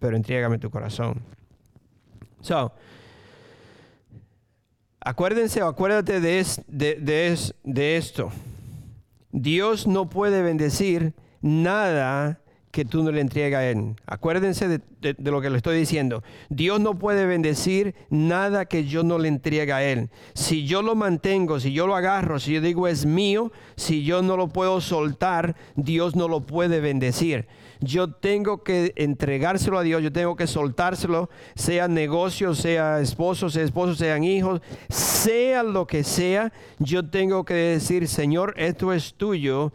pero entrégame tu corazón. So, Acuérdense o acuérdate de, es- de- de es- de esto. Dios no puede bendecir nada que tú no le entregues a Él. Acuérdense de, lo que le estoy diciendo. Dios no puede bendecir nada que yo no le entregue a Él. Si yo lo mantengo, si yo lo agarro, si yo digo es mío, si yo no lo puedo soltar, Dios no lo puede bendecir. Yo tengo que entregárselo a Dios, yo tengo que soltárselo, sea negocio, sea esposo, sea esposo, sean hijos, sea lo que sea, yo tengo que decir, Señor, esto es tuyo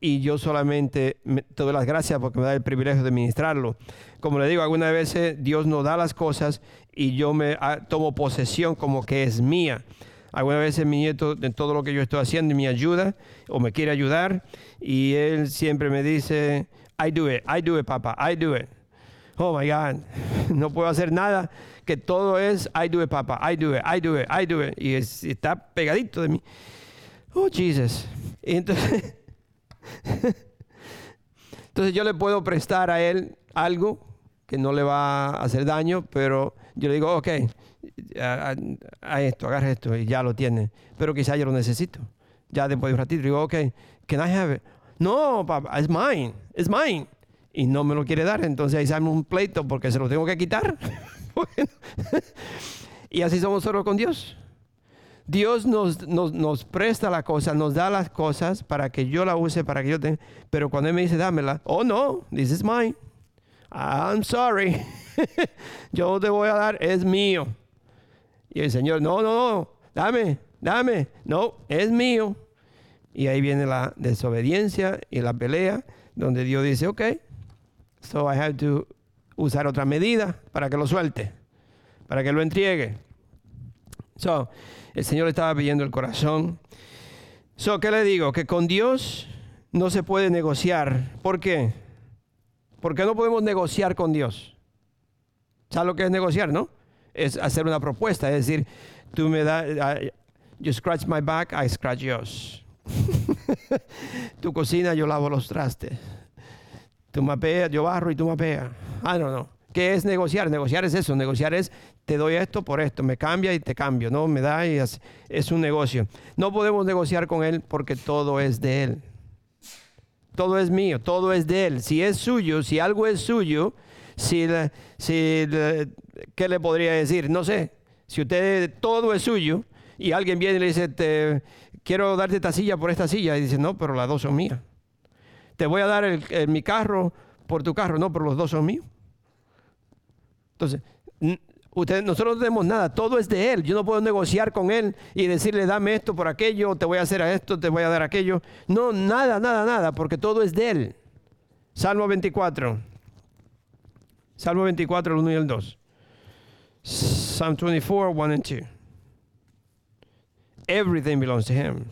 y yo solamente me, te doy las gracias porque me da el privilegio de ministrarlo. Como le digo, algunas veces Dios nos da las cosas y yo me ah, tomo posesión como que es mía. Algunas veces mi nieto, de todo lo que yo estoy haciendo, me ayuda o me quiere ayudar y él siempre me dice, I do it, I do it, papá, I do it. Oh my God, no puedo hacer nada, que todo es I do it, papá, I do it, I do it, I do it. Y es- está pegadito de mí. Oh, Jesus. Y entonces, entonces yo le puedo prestar a él algo que no le va a hacer daño, pero yo le digo, ok, a, a- a esto, agarra esto y ya lo tiene. Pero quizá yo lo necesito. Ya después de un ratito digo, ok, can I have it? No, papá, it's mine, it's mine. Y no me lo quiere dar, entonces ahí sale un pleito porque se lo tengo que quitar. Y así somos solo con Dios. Dios nos, nos, nos presta la cosa, nos da las cosas para que yo la use, para que yo tenga. Pero cuando Él me dice, dámela, oh no, this is mine. I'm sorry. yo te voy a dar, es mío. Y el Señor, no, no, no, dame, dame. No, es mío. Y ahí viene la desobediencia y la pelea, donde Dios dice, ok, so I have to usar otra medida para que lo suelte, para que lo entregue. So, el Señor le estaba pidiendo el corazón. So, ¿qué le digo? Que con Dios no se puede negociar. ¿Por qué? Porque no podemos negociar con Dios. ¿Sabes lo que es negociar, no? Es hacer una propuesta, es decir, tú me das, you scratch my back, I scratch yours. tu cocina, yo lavo los trastes. Tú mapeas, yo barro y tú mapeas. Ah, no, no. ¿Qué es negociar? Negociar es eso. Negociar es te doy esto por esto, me cambia y te cambio, no me da y es un negocio. No podemos negociar con él porque todo es de él. Todo es mío, todo es de él. Si es suyo, si algo es suyo, si, si ¿qué le podría decir? No sé. Si usted todo es suyo y alguien viene y le dice, te, quiero darte esta silla por esta silla, y dice, no, pero las dos son mías. Te voy a dar mi carro por tu carro, no, pero los dos son míos. Entonces, usted, nosotros no tenemos nada, todo es de Él. Yo no puedo negociar con Él y decirle, dame esto por aquello, te voy a hacer a esto, te voy a dar aquello. No, nada, nada, nada, porque todo es de Él. Salmo 24. Salmo 24, el 1 y el 2. Psalm 24, 1 and 2. Everything belongs to Him.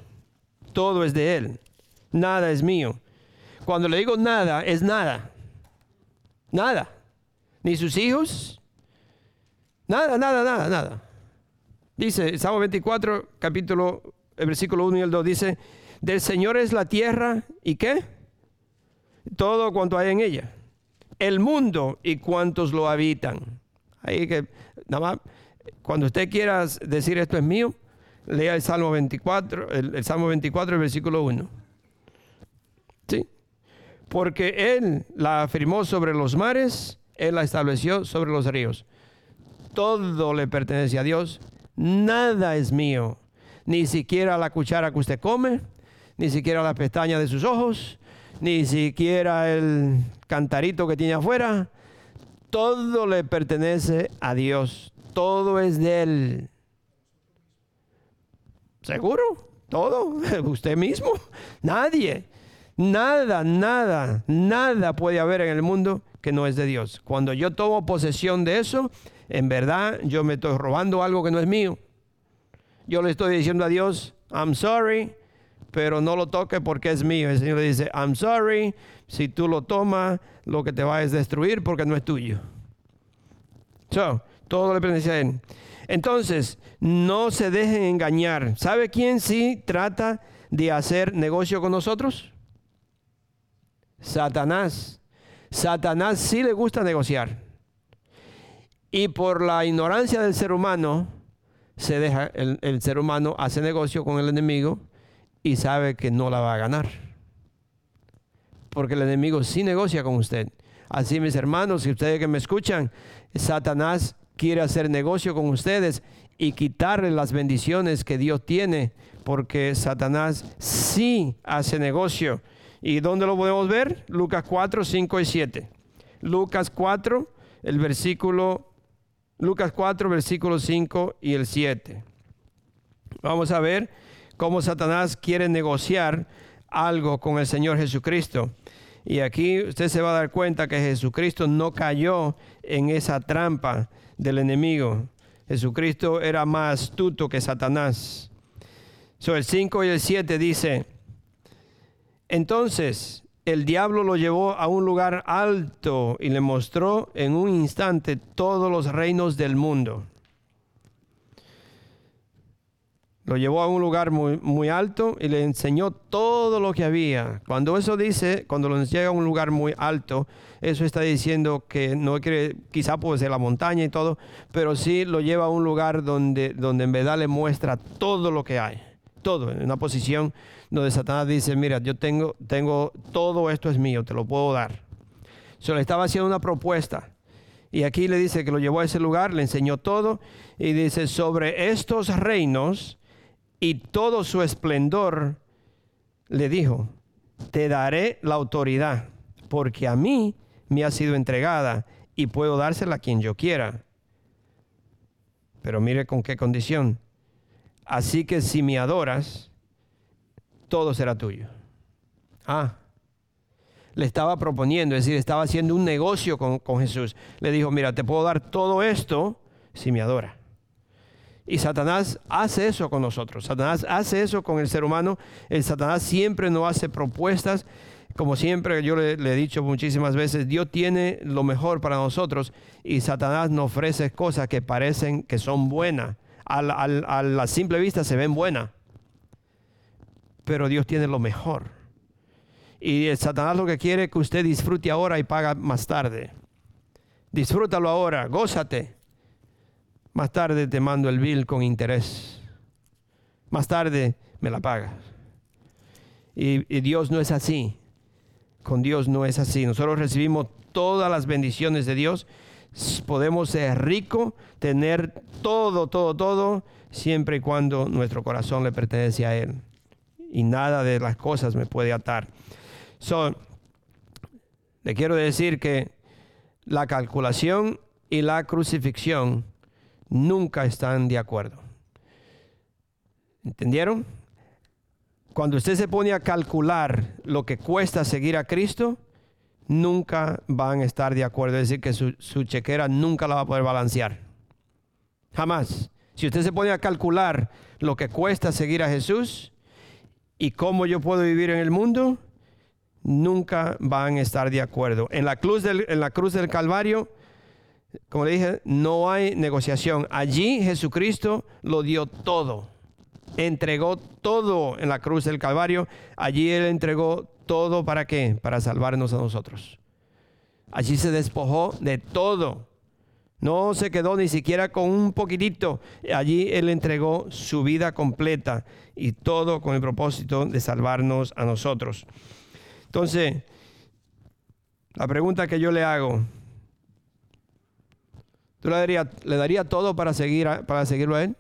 Todo es de Él. Nada es mío. Cuando le digo nada, es nada. Nada. Ni sus hijos. Nada, nada, nada, nada. Dice, Salmo 24, capítulo, el versículo 1 y el 2, dice, del Señor es la tierra y qué? Todo cuanto hay en ella. El mundo y cuantos lo habitan. Ahí que, nada más, cuando usted quiera decir esto es mío, lea el Salmo 24, el, Salmo 24, el versículo 1. ¿Sí? Porque Él la afirmó sobre los mares, Él la estableció sobre los ríos. Todo le pertenece a Dios, nada es mío, ni siquiera la cuchara que usted come, ni siquiera la pestaña de sus ojos, ni siquiera el cantarito que tiene afuera. Todo le pertenece a Dios, todo es de Él. ¿Seguro? ¿Todo? ¿Usted mismo? Nadie. Nada, nada, nada puede haber en el mundo que no es de Dios. Cuando yo tomo posesión de eso, en verdad yo me estoy robando algo que no es mío. Yo le estoy diciendo a Dios, I'm sorry, pero no lo toque porque es mío. El Señor le dice, I'm sorry, si tú lo tomas, lo que te va es destruir porque no es tuyo. So, todo le pertenece a Él. Entonces, no se dejen engañar. ¿Sabe quién sí trata de hacer negocio con nosotros? Satanás. Satanás sí le gusta negociar. Y por la ignorancia del ser humano, se deja, el, el ser humano hace negocio con el enemigo y sabe que no la va a ganar. Porque el enemigo sí negocia con usted. Así mis hermanos, si ustedes que me escuchan, Satanás quiere hacer negocio con ustedes y quitarle las bendiciones que Dios tiene, porque Satanás sí hace negocio. ¿Y dónde lo podemos ver? Lucas 4, 5 y 7. Lucas 4, el versículo, Lucas 4, versículo 5 y el 7. Vamos a ver cómo Satanás quiere negociar algo con el Señor Jesucristo. Y aquí usted se va a dar cuenta que Jesucristo no cayó en esa trampa del enemigo. Jesucristo era más astuto que Satanás. So, el 5 y el 7 dice, entonces el diablo lo llevó a un lugar alto y le mostró en un instante todos los reinos del mundo. Lo llevó a un lugar muy, muy alto y le enseñó todo lo que había. Cuando eso dice, cuando lo llega a un lugar muy alto, eso está diciendo que no quiere, quizá puede ser la montaña y todo, pero sí lo lleva a un lugar donde, donde en verdad le muestra todo lo que hay. Todo, en una posición donde Satanás dice, mira, yo tengo, tengo, todo esto es mío, te lo puedo dar. Se le estaba haciendo una propuesta. Y aquí le dice que lo llevó a ese lugar, le enseñó todo y dice, sobre estos reinos y todo su esplendor, le dijo, te daré la autoridad, porque a mí me ha sido entregada y puedo dársela a quien yo quiera. Pero mire con qué condición. Así que si me adoras, todo será tuyo. Ah, le estaba proponiendo, es decir, estaba haciendo un negocio con, con Jesús. Le dijo, mira, te puedo dar todo esto si me adora. Y Satanás hace eso con nosotros. Satanás hace eso con el ser humano. El Satanás siempre nos hace propuestas. Como siempre yo le, he dicho muchísimas veces, Dios tiene lo mejor para nosotros y Satanás nos ofrece cosas que parecen que son buenas. A la, a la simple vista se ven buenas. Pero Dios tiene lo mejor. Y el Satanás lo que quiere es que usted disfrute ahora y paga más tarde. Disfrútalo ahora, gózate. Más tarde te mando el bill con interés. Más tarde me la pagas. Y, Dios no es así. Con Dios no es así. Nosotros recibimos todas las bendiciones de Dios. Podemos ser ricos, tener todo, todo, todo, siempre y cuando nuestro corazón le pertenece a Él. Y nada de las cosas me puede atar. So, le quiero decir que la calculación y la crucifixión nunca están de acuerdo. ¿Entendieron? Cuando usted se pone a calcular lo que cuesta seguir a Cristo, nunca van a estar de acuerdo. Es decir, que su, su, chequera nunca la va a poder balancear. Jamás. Si usted se pone a calcular lo que cuesta seguir a Jesús y cómo yo puedo vivir en el mundo, nunca van a estar de acuerdo. En la cruz del, en la cruz del Calvario, como le dije, no hay negociación. Allí Jesucristo lo dio todo. Entregó todo en la cruz del Calvario. Allí Él entregó todo para qué? Para salvarnos a nosotros. Allí se despojó de todo. No se quedó ni siquiera con un poquitito. Allí Él entregó su vida completa y todo con el propósito de salvarnos a nosotros. Entonces, la pregunta que yo le hago, ¿Tú le darías le daría todo para, seguir para seguirlo a él?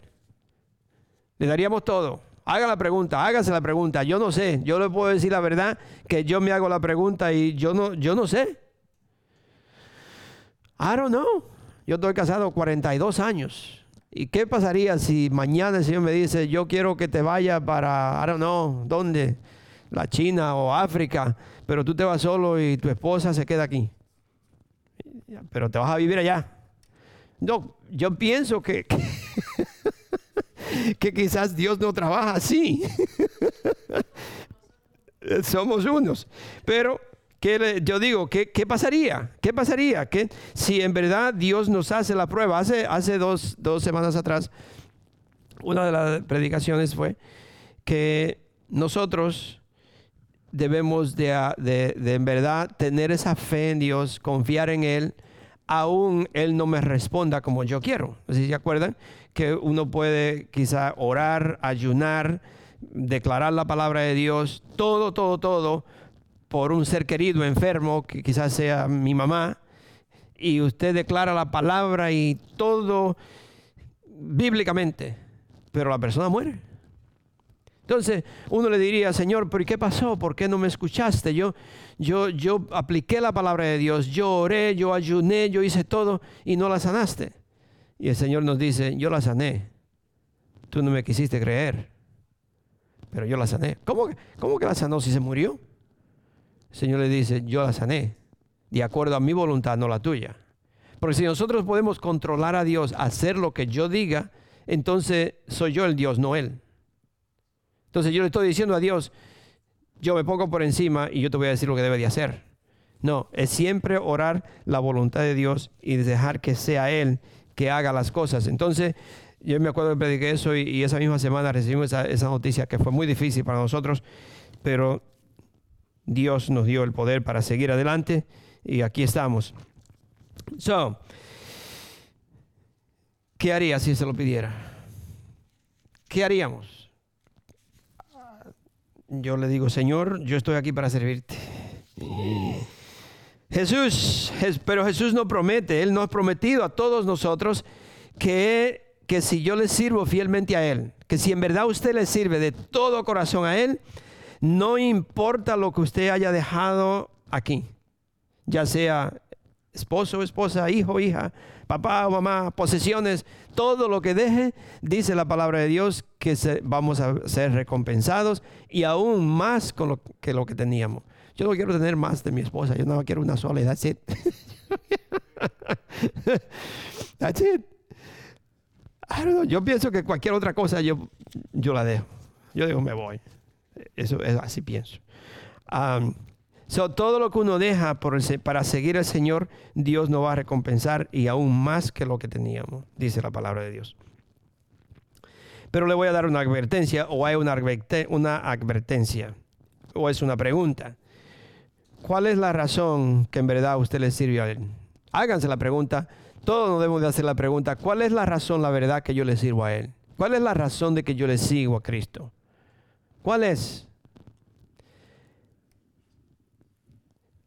Le daríamos todo. Haga la pregunta, hágase la pregunta. Yo no sé, yo le puedo decir la verdad que yo me hago la pregunta y yo no, yo no sé. I don't know. Yo estoy casado 42 años. ¿Y qué pasaría si mañana el Señor me dice, yo quiero que te vayas para, I don't know, ¿dónde? La China o África, pero tú te vas solo y tu esposa se queda aquí. Pero te vas a vivir allá. No, yo pienso que, que, quizás Dios no trabaja así. Somos unos. Pero ¿qué yo digo, ¿qué, ¿qué, pasaría? ¿Qué pasaría? ¿Qué, si en verdad Dios nos hace la prueba? Hace, hace dos, dos semanas atrás, una de las predicaciones fue que nosotros debemos de, de, de en verdad tener esa fe en Dios, confiar en Él aún Él no me responda como yo quiero. ¿Sí se acuerdan? que uno puede quizá orar, ayunar, declarar la palabra de Dios, todo, todo, todo, por un ser querido enfermo, que quizás sea mi mamá, y usted declara la palabra y todo bíblicamente, pero la persona muere. Entonces uno le diría, Señor, ¿pero qué pasó? ¿Por qué no me escuchaste? Yo, yo, yo apliqué la palabra de Dios, yo oré, yo ayuné, yo hice todo y no la sanaste. Y el Señor nos dice, yo la sané. Tú no me quisiste creer, pero yo la sané. ¿Cómo, cómo que la sanó si se murió? El Señor le dice, yo la sané, de acuerdo a mi voluntad, no la tuya. Porque si nosotros podemos controlar a Dios, hacer lo que yo diga, entonces soy yo el Dios, no Él. Entonces yo le estoy diciendo a Dios, yo me pongo por encima y yo te voy a decir lo que debe de hacer. No, es siempre orar la voluntad de Dios y dejar que sea Él que haga las cosas. Entonces, yo me acuerdo que prediqué eso y, esa misma semana recibimos esa, noticia que fue muy difícil para nosotros, pero Dios nos dio el poder para seguir adelante y aquí estamos. So, ¿qué haría si se lo pidiera? ¿Qué haríamos? Yo le digo, Señor, yo estoy aquí para servirte. Jesús, pero Jesús no promete, Él nos ha prometido a todos nosotros que, que si yo le sirvo fielmente a Él, que si en verdad usted le sirve de todo corazón a Él, no importa lo que usted haya dejado aquí, ya sea esposo, esposa, hijo, hija, papá mamá, posesiones, todo lo que deje, dice la palabra de Dios que vamos a ser recompensados y aún más con lo que lo que teníamos. Yo no quiero tener más de mi esposa, yo no quiero una sola that's it. that's it. Yo pienso que cualquier otra cosa yo, yo la dejo. Yo digo, me voy. Eso es así pienso. Todo lo que uno deja para seguir al Señor, Dios nos va a recompensar y aún más que lo que teníamos, dice la palabra de Dios. Pero le voy a dar una advertencia o hay una, una advertencia o es una pregunta. ¿Cuál es la razón que en verdad usted le sirve a Él? Háganse la pregunta. Todos nos debemos de hacer la pregunta. ¿Cuál es la razón, la verdad que yo le sirvo a Él? ¿Cuál es la razón de que yo le sigo a Cristo? ¿Cuál es?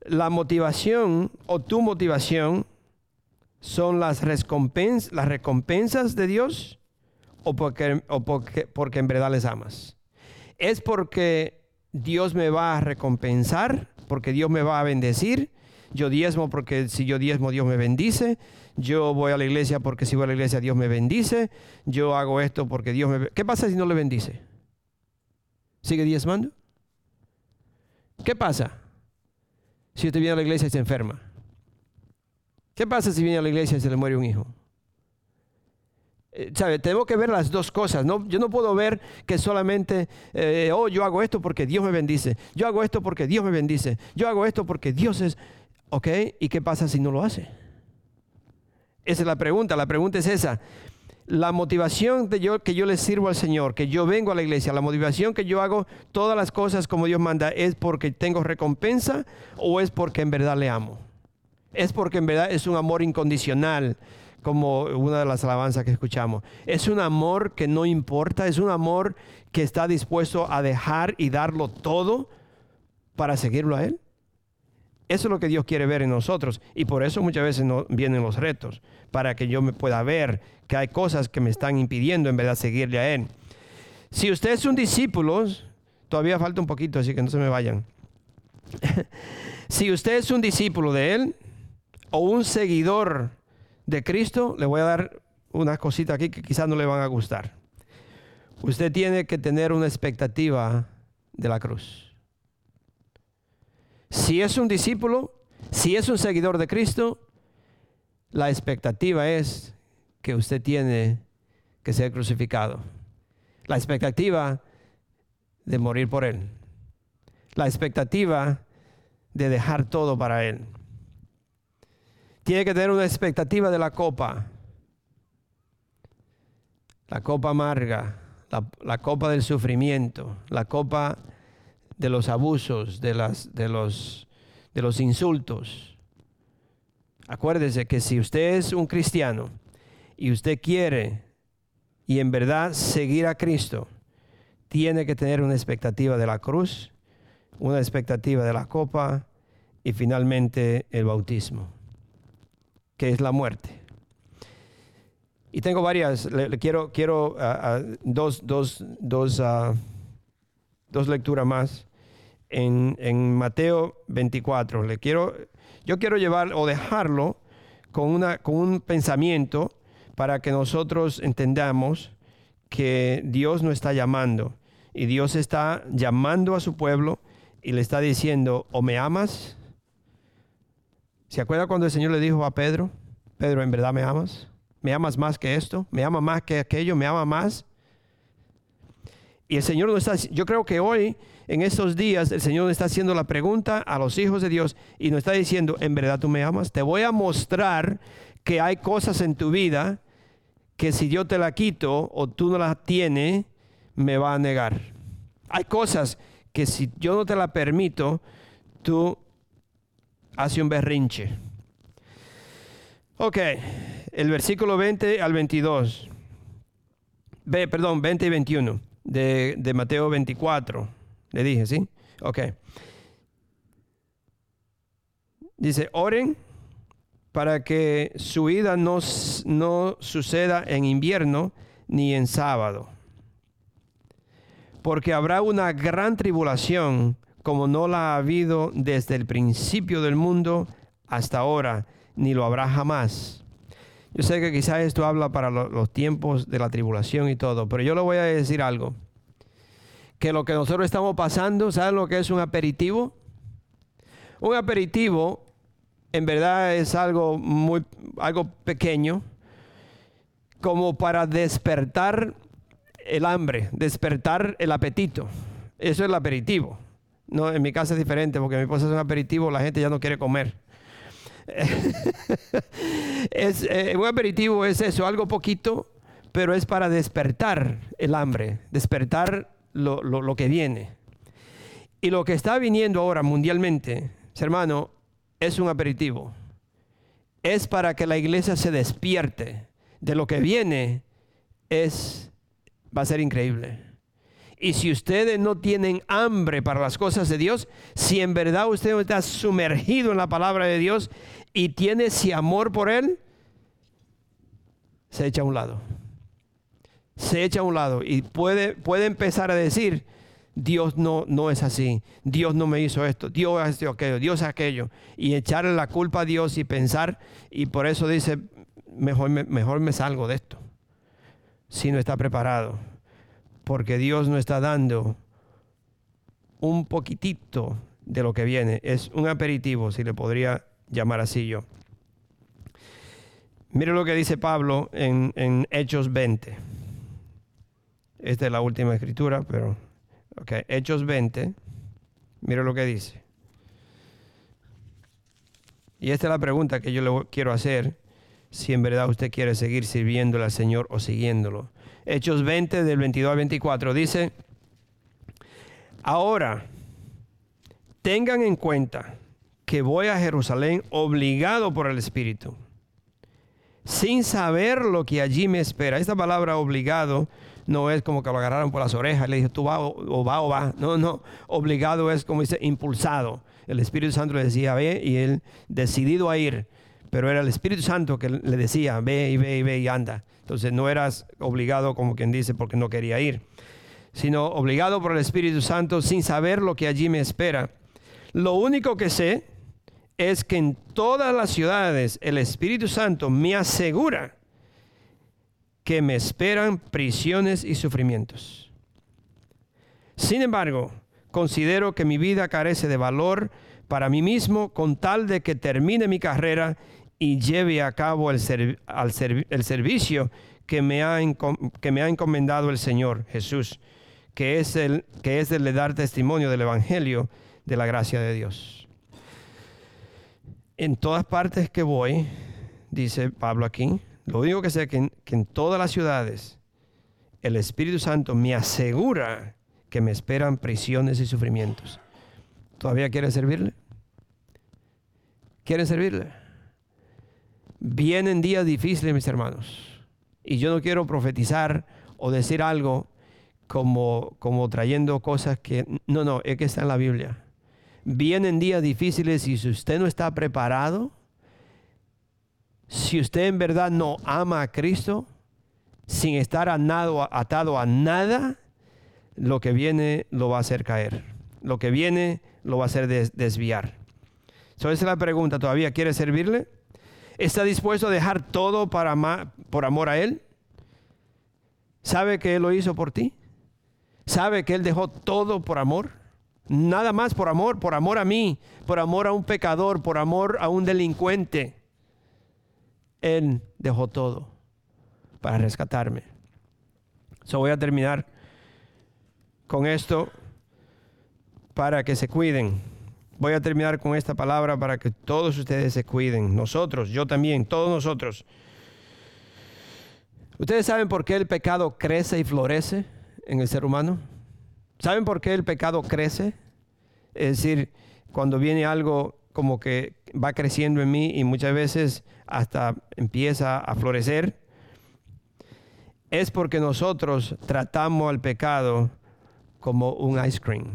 La motivación o tu motivación son las, las recompensas de Dios o, porque, o porque, porque en verdad les amas. Es porque Dios me va a recompensar, porque Dios me va a bendecir. Yo diezmo porque si yo diezmo Dios me bendice. Yo voy a la iglesia porque si voy a la iglesia Dios me bendice. Yo hago esto porque Dios me... ¿Qué pasa si no le bendice? ¿Sigue diezmando? ¿Qué pasa? Si usted viene a la iglesia y se enferma? ¿Qué pasa si viene a la iglesia y se le muere un hijo? Eh, ¿Sabe? Tenemos que ver las dos cosas. ¿no? Yo no puedo ver que solamente, eh, oh, yo hago esto porque Dios me bendice. Yo hago esto porque Dios me bendice. Yo hago esto porque Dios es... ¿Ok? ¿Y qué pasa si no lo hace? Esa es la pregunta. La pregunta es esa la motivación de yo, que yo le sirvo al Señor, que yo vengo a la iglesia, la motivación que yo hago todas las cosas como Dios manda, ¿es porque tengo recompensa o es porque en verdad le amo? Es porque en verdad es un amor incondicional, como una de las alabanzas que escuchamos. Es un amor que no importa, es un amor que está dispuesto a dejar y darlo todo para seguirlo a Él. Eso es lo que Dios quiere ver en nosotros y por eso muchas veces no vienen los retos, para que yo me pueda ver que hay cosas que me están impidiendo en verdad seguirle a Él. Si usted es un discípulo, todavía falta un poquito, así que no se me vayan. si usted es un discípulo de Él o un seguidor de Cristo, le voy a dar una cosita aquí que quizás no le van a gustar. Usted tiene que tener una expectativa de la cruz. Si es un discípulo, si es un seguidor de Cristo, la expectativa es que usted tiene que ser crucificado. La expectativa de morir por Él. La expectativa de dejar todo para Él. Tiene que tener una expectativa de la copa. La copa amarga, la, copa del sufrimiento, la copa de los abusos, de, las, de, los, de los insultos. Acuérdese que si usted es un cristiano y usted quiere y en verdad seguir a Cristo, tiene que tener una expectativa de la cruz, una expectativa de la copa y finalmente el bautismo, que es la muerte. Y tengo varias, le, quiero, quiero ah, ah, dos, dos, dos, ah, dos lecturas más. En, en, Mateo 24, le quiero, yo quiero llevar o dejarlo con, una, con un pensamiento para que nosotros entendamos que Dios nos está llamando y Dios está llamando a su pueblo y le está diciendo, o me amas. ¿Se acuerda cuando el Señor le dijo a Pedro, Pedro, ¿en verdad me amas? ¿Me amas más que esto? ¿Me ama más que aquello? ¿Me ama más? Y el Señor no está, yo creo que hoy, en estos días, el Señor nos está haciendo la pregunta a los hijos de Dios y nos está diciendo, ¿en verdad tú me amas? Te voy a mostrar que hay cosas en tu vida que si yo te la quito o tú no las tienes, me va a negar. Hay cosas que si yo no te la permito, tú haces un berrinche. Ok, el versículo 20 al 22. Ve, perdón, 20 y 21 de, de Mateo 24. Le dije, ¿sí? Ok. Dice, oren para que su ida no, no suceda en invierno ni en sábado. Porque habrá una gran tribulación como no la ha habido desde el principio del mundo hasta ahora, ni lo habrá jamás. Yo sé que quizás esto habla para los tiempos de la tribulación y todo, pero yo le voy a decir algo. Que lo que nosotros estamos pasando, ¿saben lo que es un aperitivo? Un aperitivo en verdad es algo muy algo pequeño como para despertar el hambre, despertar el apetito. Eso es el aperitivo. No, en mi casa es diferente porque mi esposa es un aperitivo, la gente ya no quiere comer. es, eh, un aperitivo es eso, algo poquito, pero es para despertar el hambre, despertar lo, lo que viene. Y lo que está viniendo ahora mundialmente, hermano, es un aperitivo. Es para que la iglesia se despierte de lo que viene. Es, va a ser increíble. Y si ustedes no tienen hambre para las cosas de Dios, si en verdad usted está sumergido en la palabra de Dios y tiene ese amor por Él, se echa a un lado. Se echa a un lado y puede, puede empezar a decir, Dios no, no es así, Dios no me hizo esto, Dios esto aquello, Dios aquello, y echarle la culpa a Dios y pensar, y por eso dice, mejor me, mejor me salgo de esto, si no está preparado, porque Dios no está dando un poquitito de lo que viene, es un aperitivo, si le podría llamar así yo. Mire lo que dice Pablo en, en Hechos 20. Esta es la última escritura, pero Hechos 20, mire lo que dice. Y esta es la pregunta que yo le quiero hacer, si en verdad usted quiere seguir sirviéndole al Señor o siguiéndolo. Hechos 20 del 22 al 24 dice, ahora tengan en cuenta que voy a Jerusalén obligado por el Espíritu, sin saber lo que allí me espera. Esta palabra obligado no es como que lo agarraron por las orejas le dijo, tú va o, va o va. No, no, obligado es como dice, impulsado. El Espíritu Santo le decía, ve, y él decidido a ir. Pero era el Espíritu Santo que le decía, ve y ve y ve y anda. Entonces no eras obligado como quien dice porque no quería ir, sino obligado por el Espíritu Santo sin saber lo que allí me espera. Lo único que sé es que en todas las ciudades el Espíritu Santo me asegura que me esperan prisiones y sufrimientos. Sin embargo, considero que mi vida carece de valor para mí mismo con tal de que termine mi carrera y lleve a cabo el, el servicio que me, ha que me ha encomendado el Señor Jesús, que es, el, que es el de dar testimonio del Evangelio de la gracia de Dios. En todas partes que voy, dice Pablo aquí, lo único que sé es que en, todas las ciudades el Espíritu Santo me asegura que me esperan prisiones y sufrimientos. ¿Todavía quiere servirle? ¿Quieren servirle? Vienen días difíciles, mis hermanos. Y yo no quiero profetizar o decir algo como, como trayendo cosas que... No, no, es que está en la Biblia. Vienen días difíciles y si usted no está preparado, si usted en verdad no ama a Cristo, sin estar atado a nada, lo que viene lo va a hacer caer. Lo que viene lo va a hacer desviar. esa es la pregunta. ¿Todavía quiere servirle? ¿Está dispuesto a dejar todo por amor a Él? ¿Sabe que Él lo hizo por ti? ¿Sabe que Él dejó todo por amor? Nada más por amor, por amor a mí, por amor a un pecador, por amor a un delincuente. Él dejó todo para rescatarme. So voy a terminar con esto para que se cuiden. Voy a terminar con esta palabra para que todos ustedes se cuiden. Nosotros, yo también, todos nosotros. ¿Ustedes saben por qué el pecado crece y florece en el ser humano? ¿Saben por qué el pecado crece? Es decir, cuando viene algo como que va creciendo en mí y muchas veces hasta empieza a florecer, es porque nosotros tratamos al pecado como un ice cream.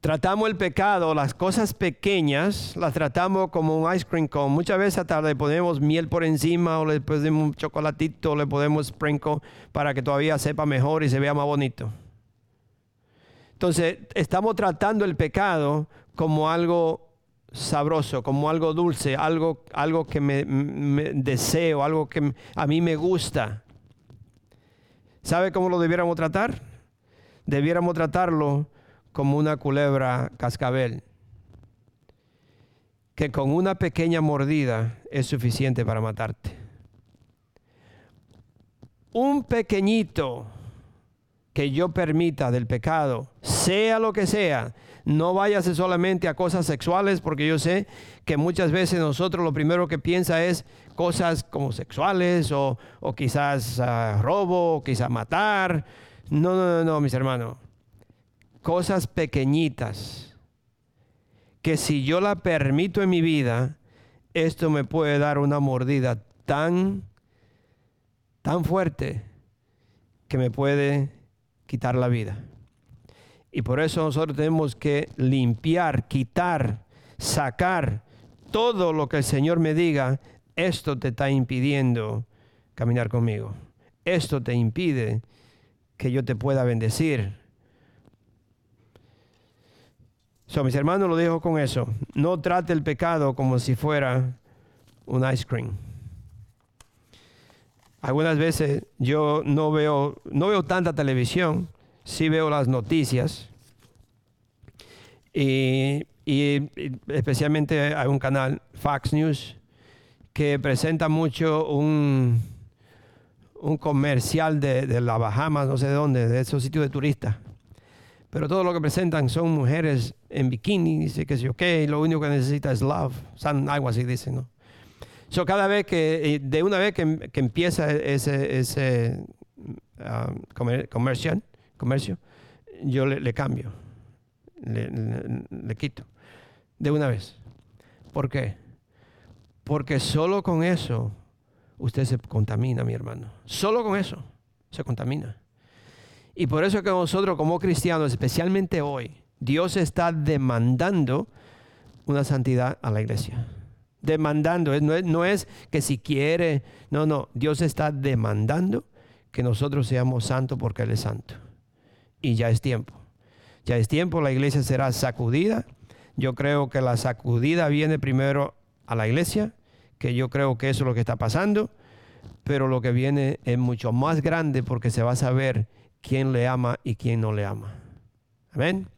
Tratamos el pecado, las cosas pequeñas, las tratamos como un ice cream con Muchas veces hasta le ponemos miel por encima o le ponemos un chocolatito, o le ponemos sprinkle para que todavía sepa mejor y se vea más bonito. Entonces, estamos tratando el pecado como algo sabroso, como algo dulce, algo, algo que me, deseo, algo que a mí me gusta. ¿Sabe cómo lo debiéramos tratar? Debiéramos tratarlo como una culebra cascabel, que con una pequeña mordida es suficiente para matarte. Un pequeñito que yo permita del pecado, sea lo que sea, no váyase solamente a cosas sexuales, porque yo sé que muchas veces nosotros lo primero que piensa es cosas como sexuales o, quizás ah, robo, o quizás matar. No, no, no, no, mis hermanos. Cosas pequeñitas que si yo la permito en mi vida, esto me puede dar una mordida tan, tan fuerte que me puede quitar la vida. Y por eso nosotros tenemos que limpiar, quitar, sacar todo lo que el Señor me diga, esto te está impidiendo caminar conmigo. Esto te impide que yo te pueda bendecir. So, mis hermanos lo dejo con eso. No trate el pecado como si fuera un ice cream. Algunas veces yo no veo, no veo tanta televisión, sí veo las noticias y, especialmente hay un canal, Fox News, que presenta mucho un, un comercial de, de la Bahamas, no sé de dónde, de esos sitios de turistas. Pero todo lo que presentan son mujeres en bikini, dice que sí, ok, lo único que necesita es love, algo así dicen, ¿no? So, cada vez que, de una vez que, que empieza ese, ese um, comercial, comercio, yo le, cambio, le, quito, de una vez. ¿Por qué? Porque solo con eso usted se contamina, mi hermano. Solo con eso se contamina. Y por eso que nosotros como cristianos, especialmente hoy, Dios está demandando una santidad a la iglesia. Demandando, no es, no es que si quiere, no, no, Dios está demandando que nosotros seamos santos porque Él es santo y ya es tiempo. Ya es tiempo, la iglesia será sacudida. Yo creo que la sacudida viene primero a la iglesia, que yo creo que eso es lo que está pasando, pero lo que viene es mucho más grande porque se va a saber quién le ama y quién no le ama. Amén.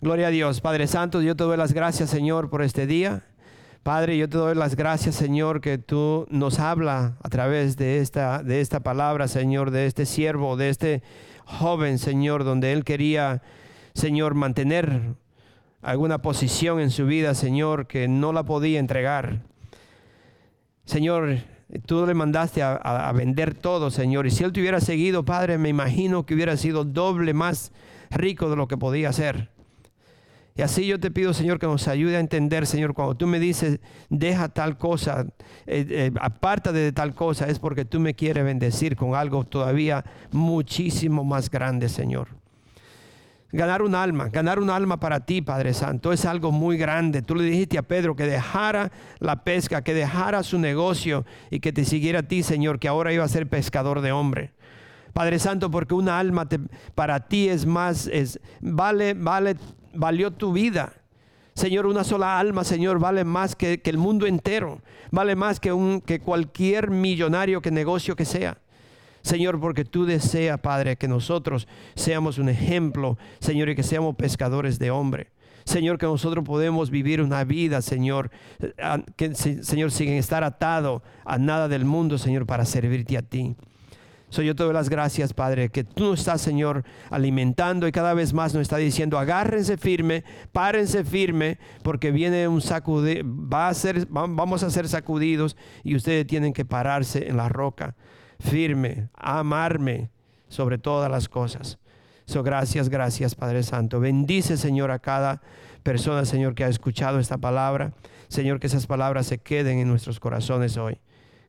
Gloria a Dios. Padre Santo, yo te doy las gracias, Señor, por este día. Padre, yo te doy las gracias, Señor, que tú nos habla a través de esta, de esta palabra, Señor, de este siervo, de este joven, Señor, donde él quería, Señor, mantener alguna posición en su vida, Señor, que no la podía entregar. Señor, tú le mandaste a, vender todo, Señor, y si él te hubiera seguido, Padre, me imagino que hubiera sido doble más rico de lo que podía ser. Y así yo te pido, Señor, que nos ayude a entender, Señor, cuando tú me dices, deja tal cosa, eh, eh, aparta de tal cosa, es porque tú me quieres bendecir con algo todavía muchísimo más grande, Señor. Ganar un alma, ganar un alma para ti, Padre Santo, es algo muy grande. Tú le dijiste a Pedro que dejara la pesca, que dejara su negocio y que te siguiera a ti, Señor, que ahora iba a ser pescador de hombre. Padre Santo, porque una alma para ti es más, es, vale, vale, valió tu vida. Señor, una sola alma, Señor, vale más que, el mundo entero. Vale más que, un, que cualquier millonario, que negocio que sea. Señor, porque tú deseas, Padre, que nosotros seamos un ejemplo, Señor, y que seamos pescadores de hombre. Señor, que nosotros podemos vivir una vida, Señor, que, Señor, sin estar atado a nada del mundo, Señor, para servirte a ti. Soy yo te doy las gracias, Padre, que tú nos estás, Señor, alimentando y cada vez más nos está diciendo, agárrense firme, párense firme, porque viene un sacudido, va ser, vamos a ser sacudidos y ustedes tienen que pararse en la roca, firme, amarme sobre todas las cosas. So, gracias, gracias, Padre Santo. Bendice, Señor, a cada persona, Señor, que ha escuchado esta palabra. Señor, que esas palabras se queden en nuestros corazones hoy.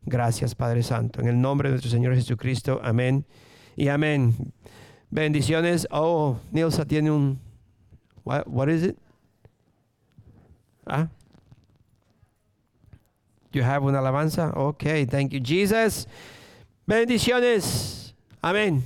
Gracias, Padre Santo. En el nombre de nuestro Señor Jesucristo. Amén. Y amén. Bendiciones. Oh, Nilsa tiene un... What, what is it? Ah. You have una alabanza? Okay, thank you, Jesus. Bendiciones. Amén.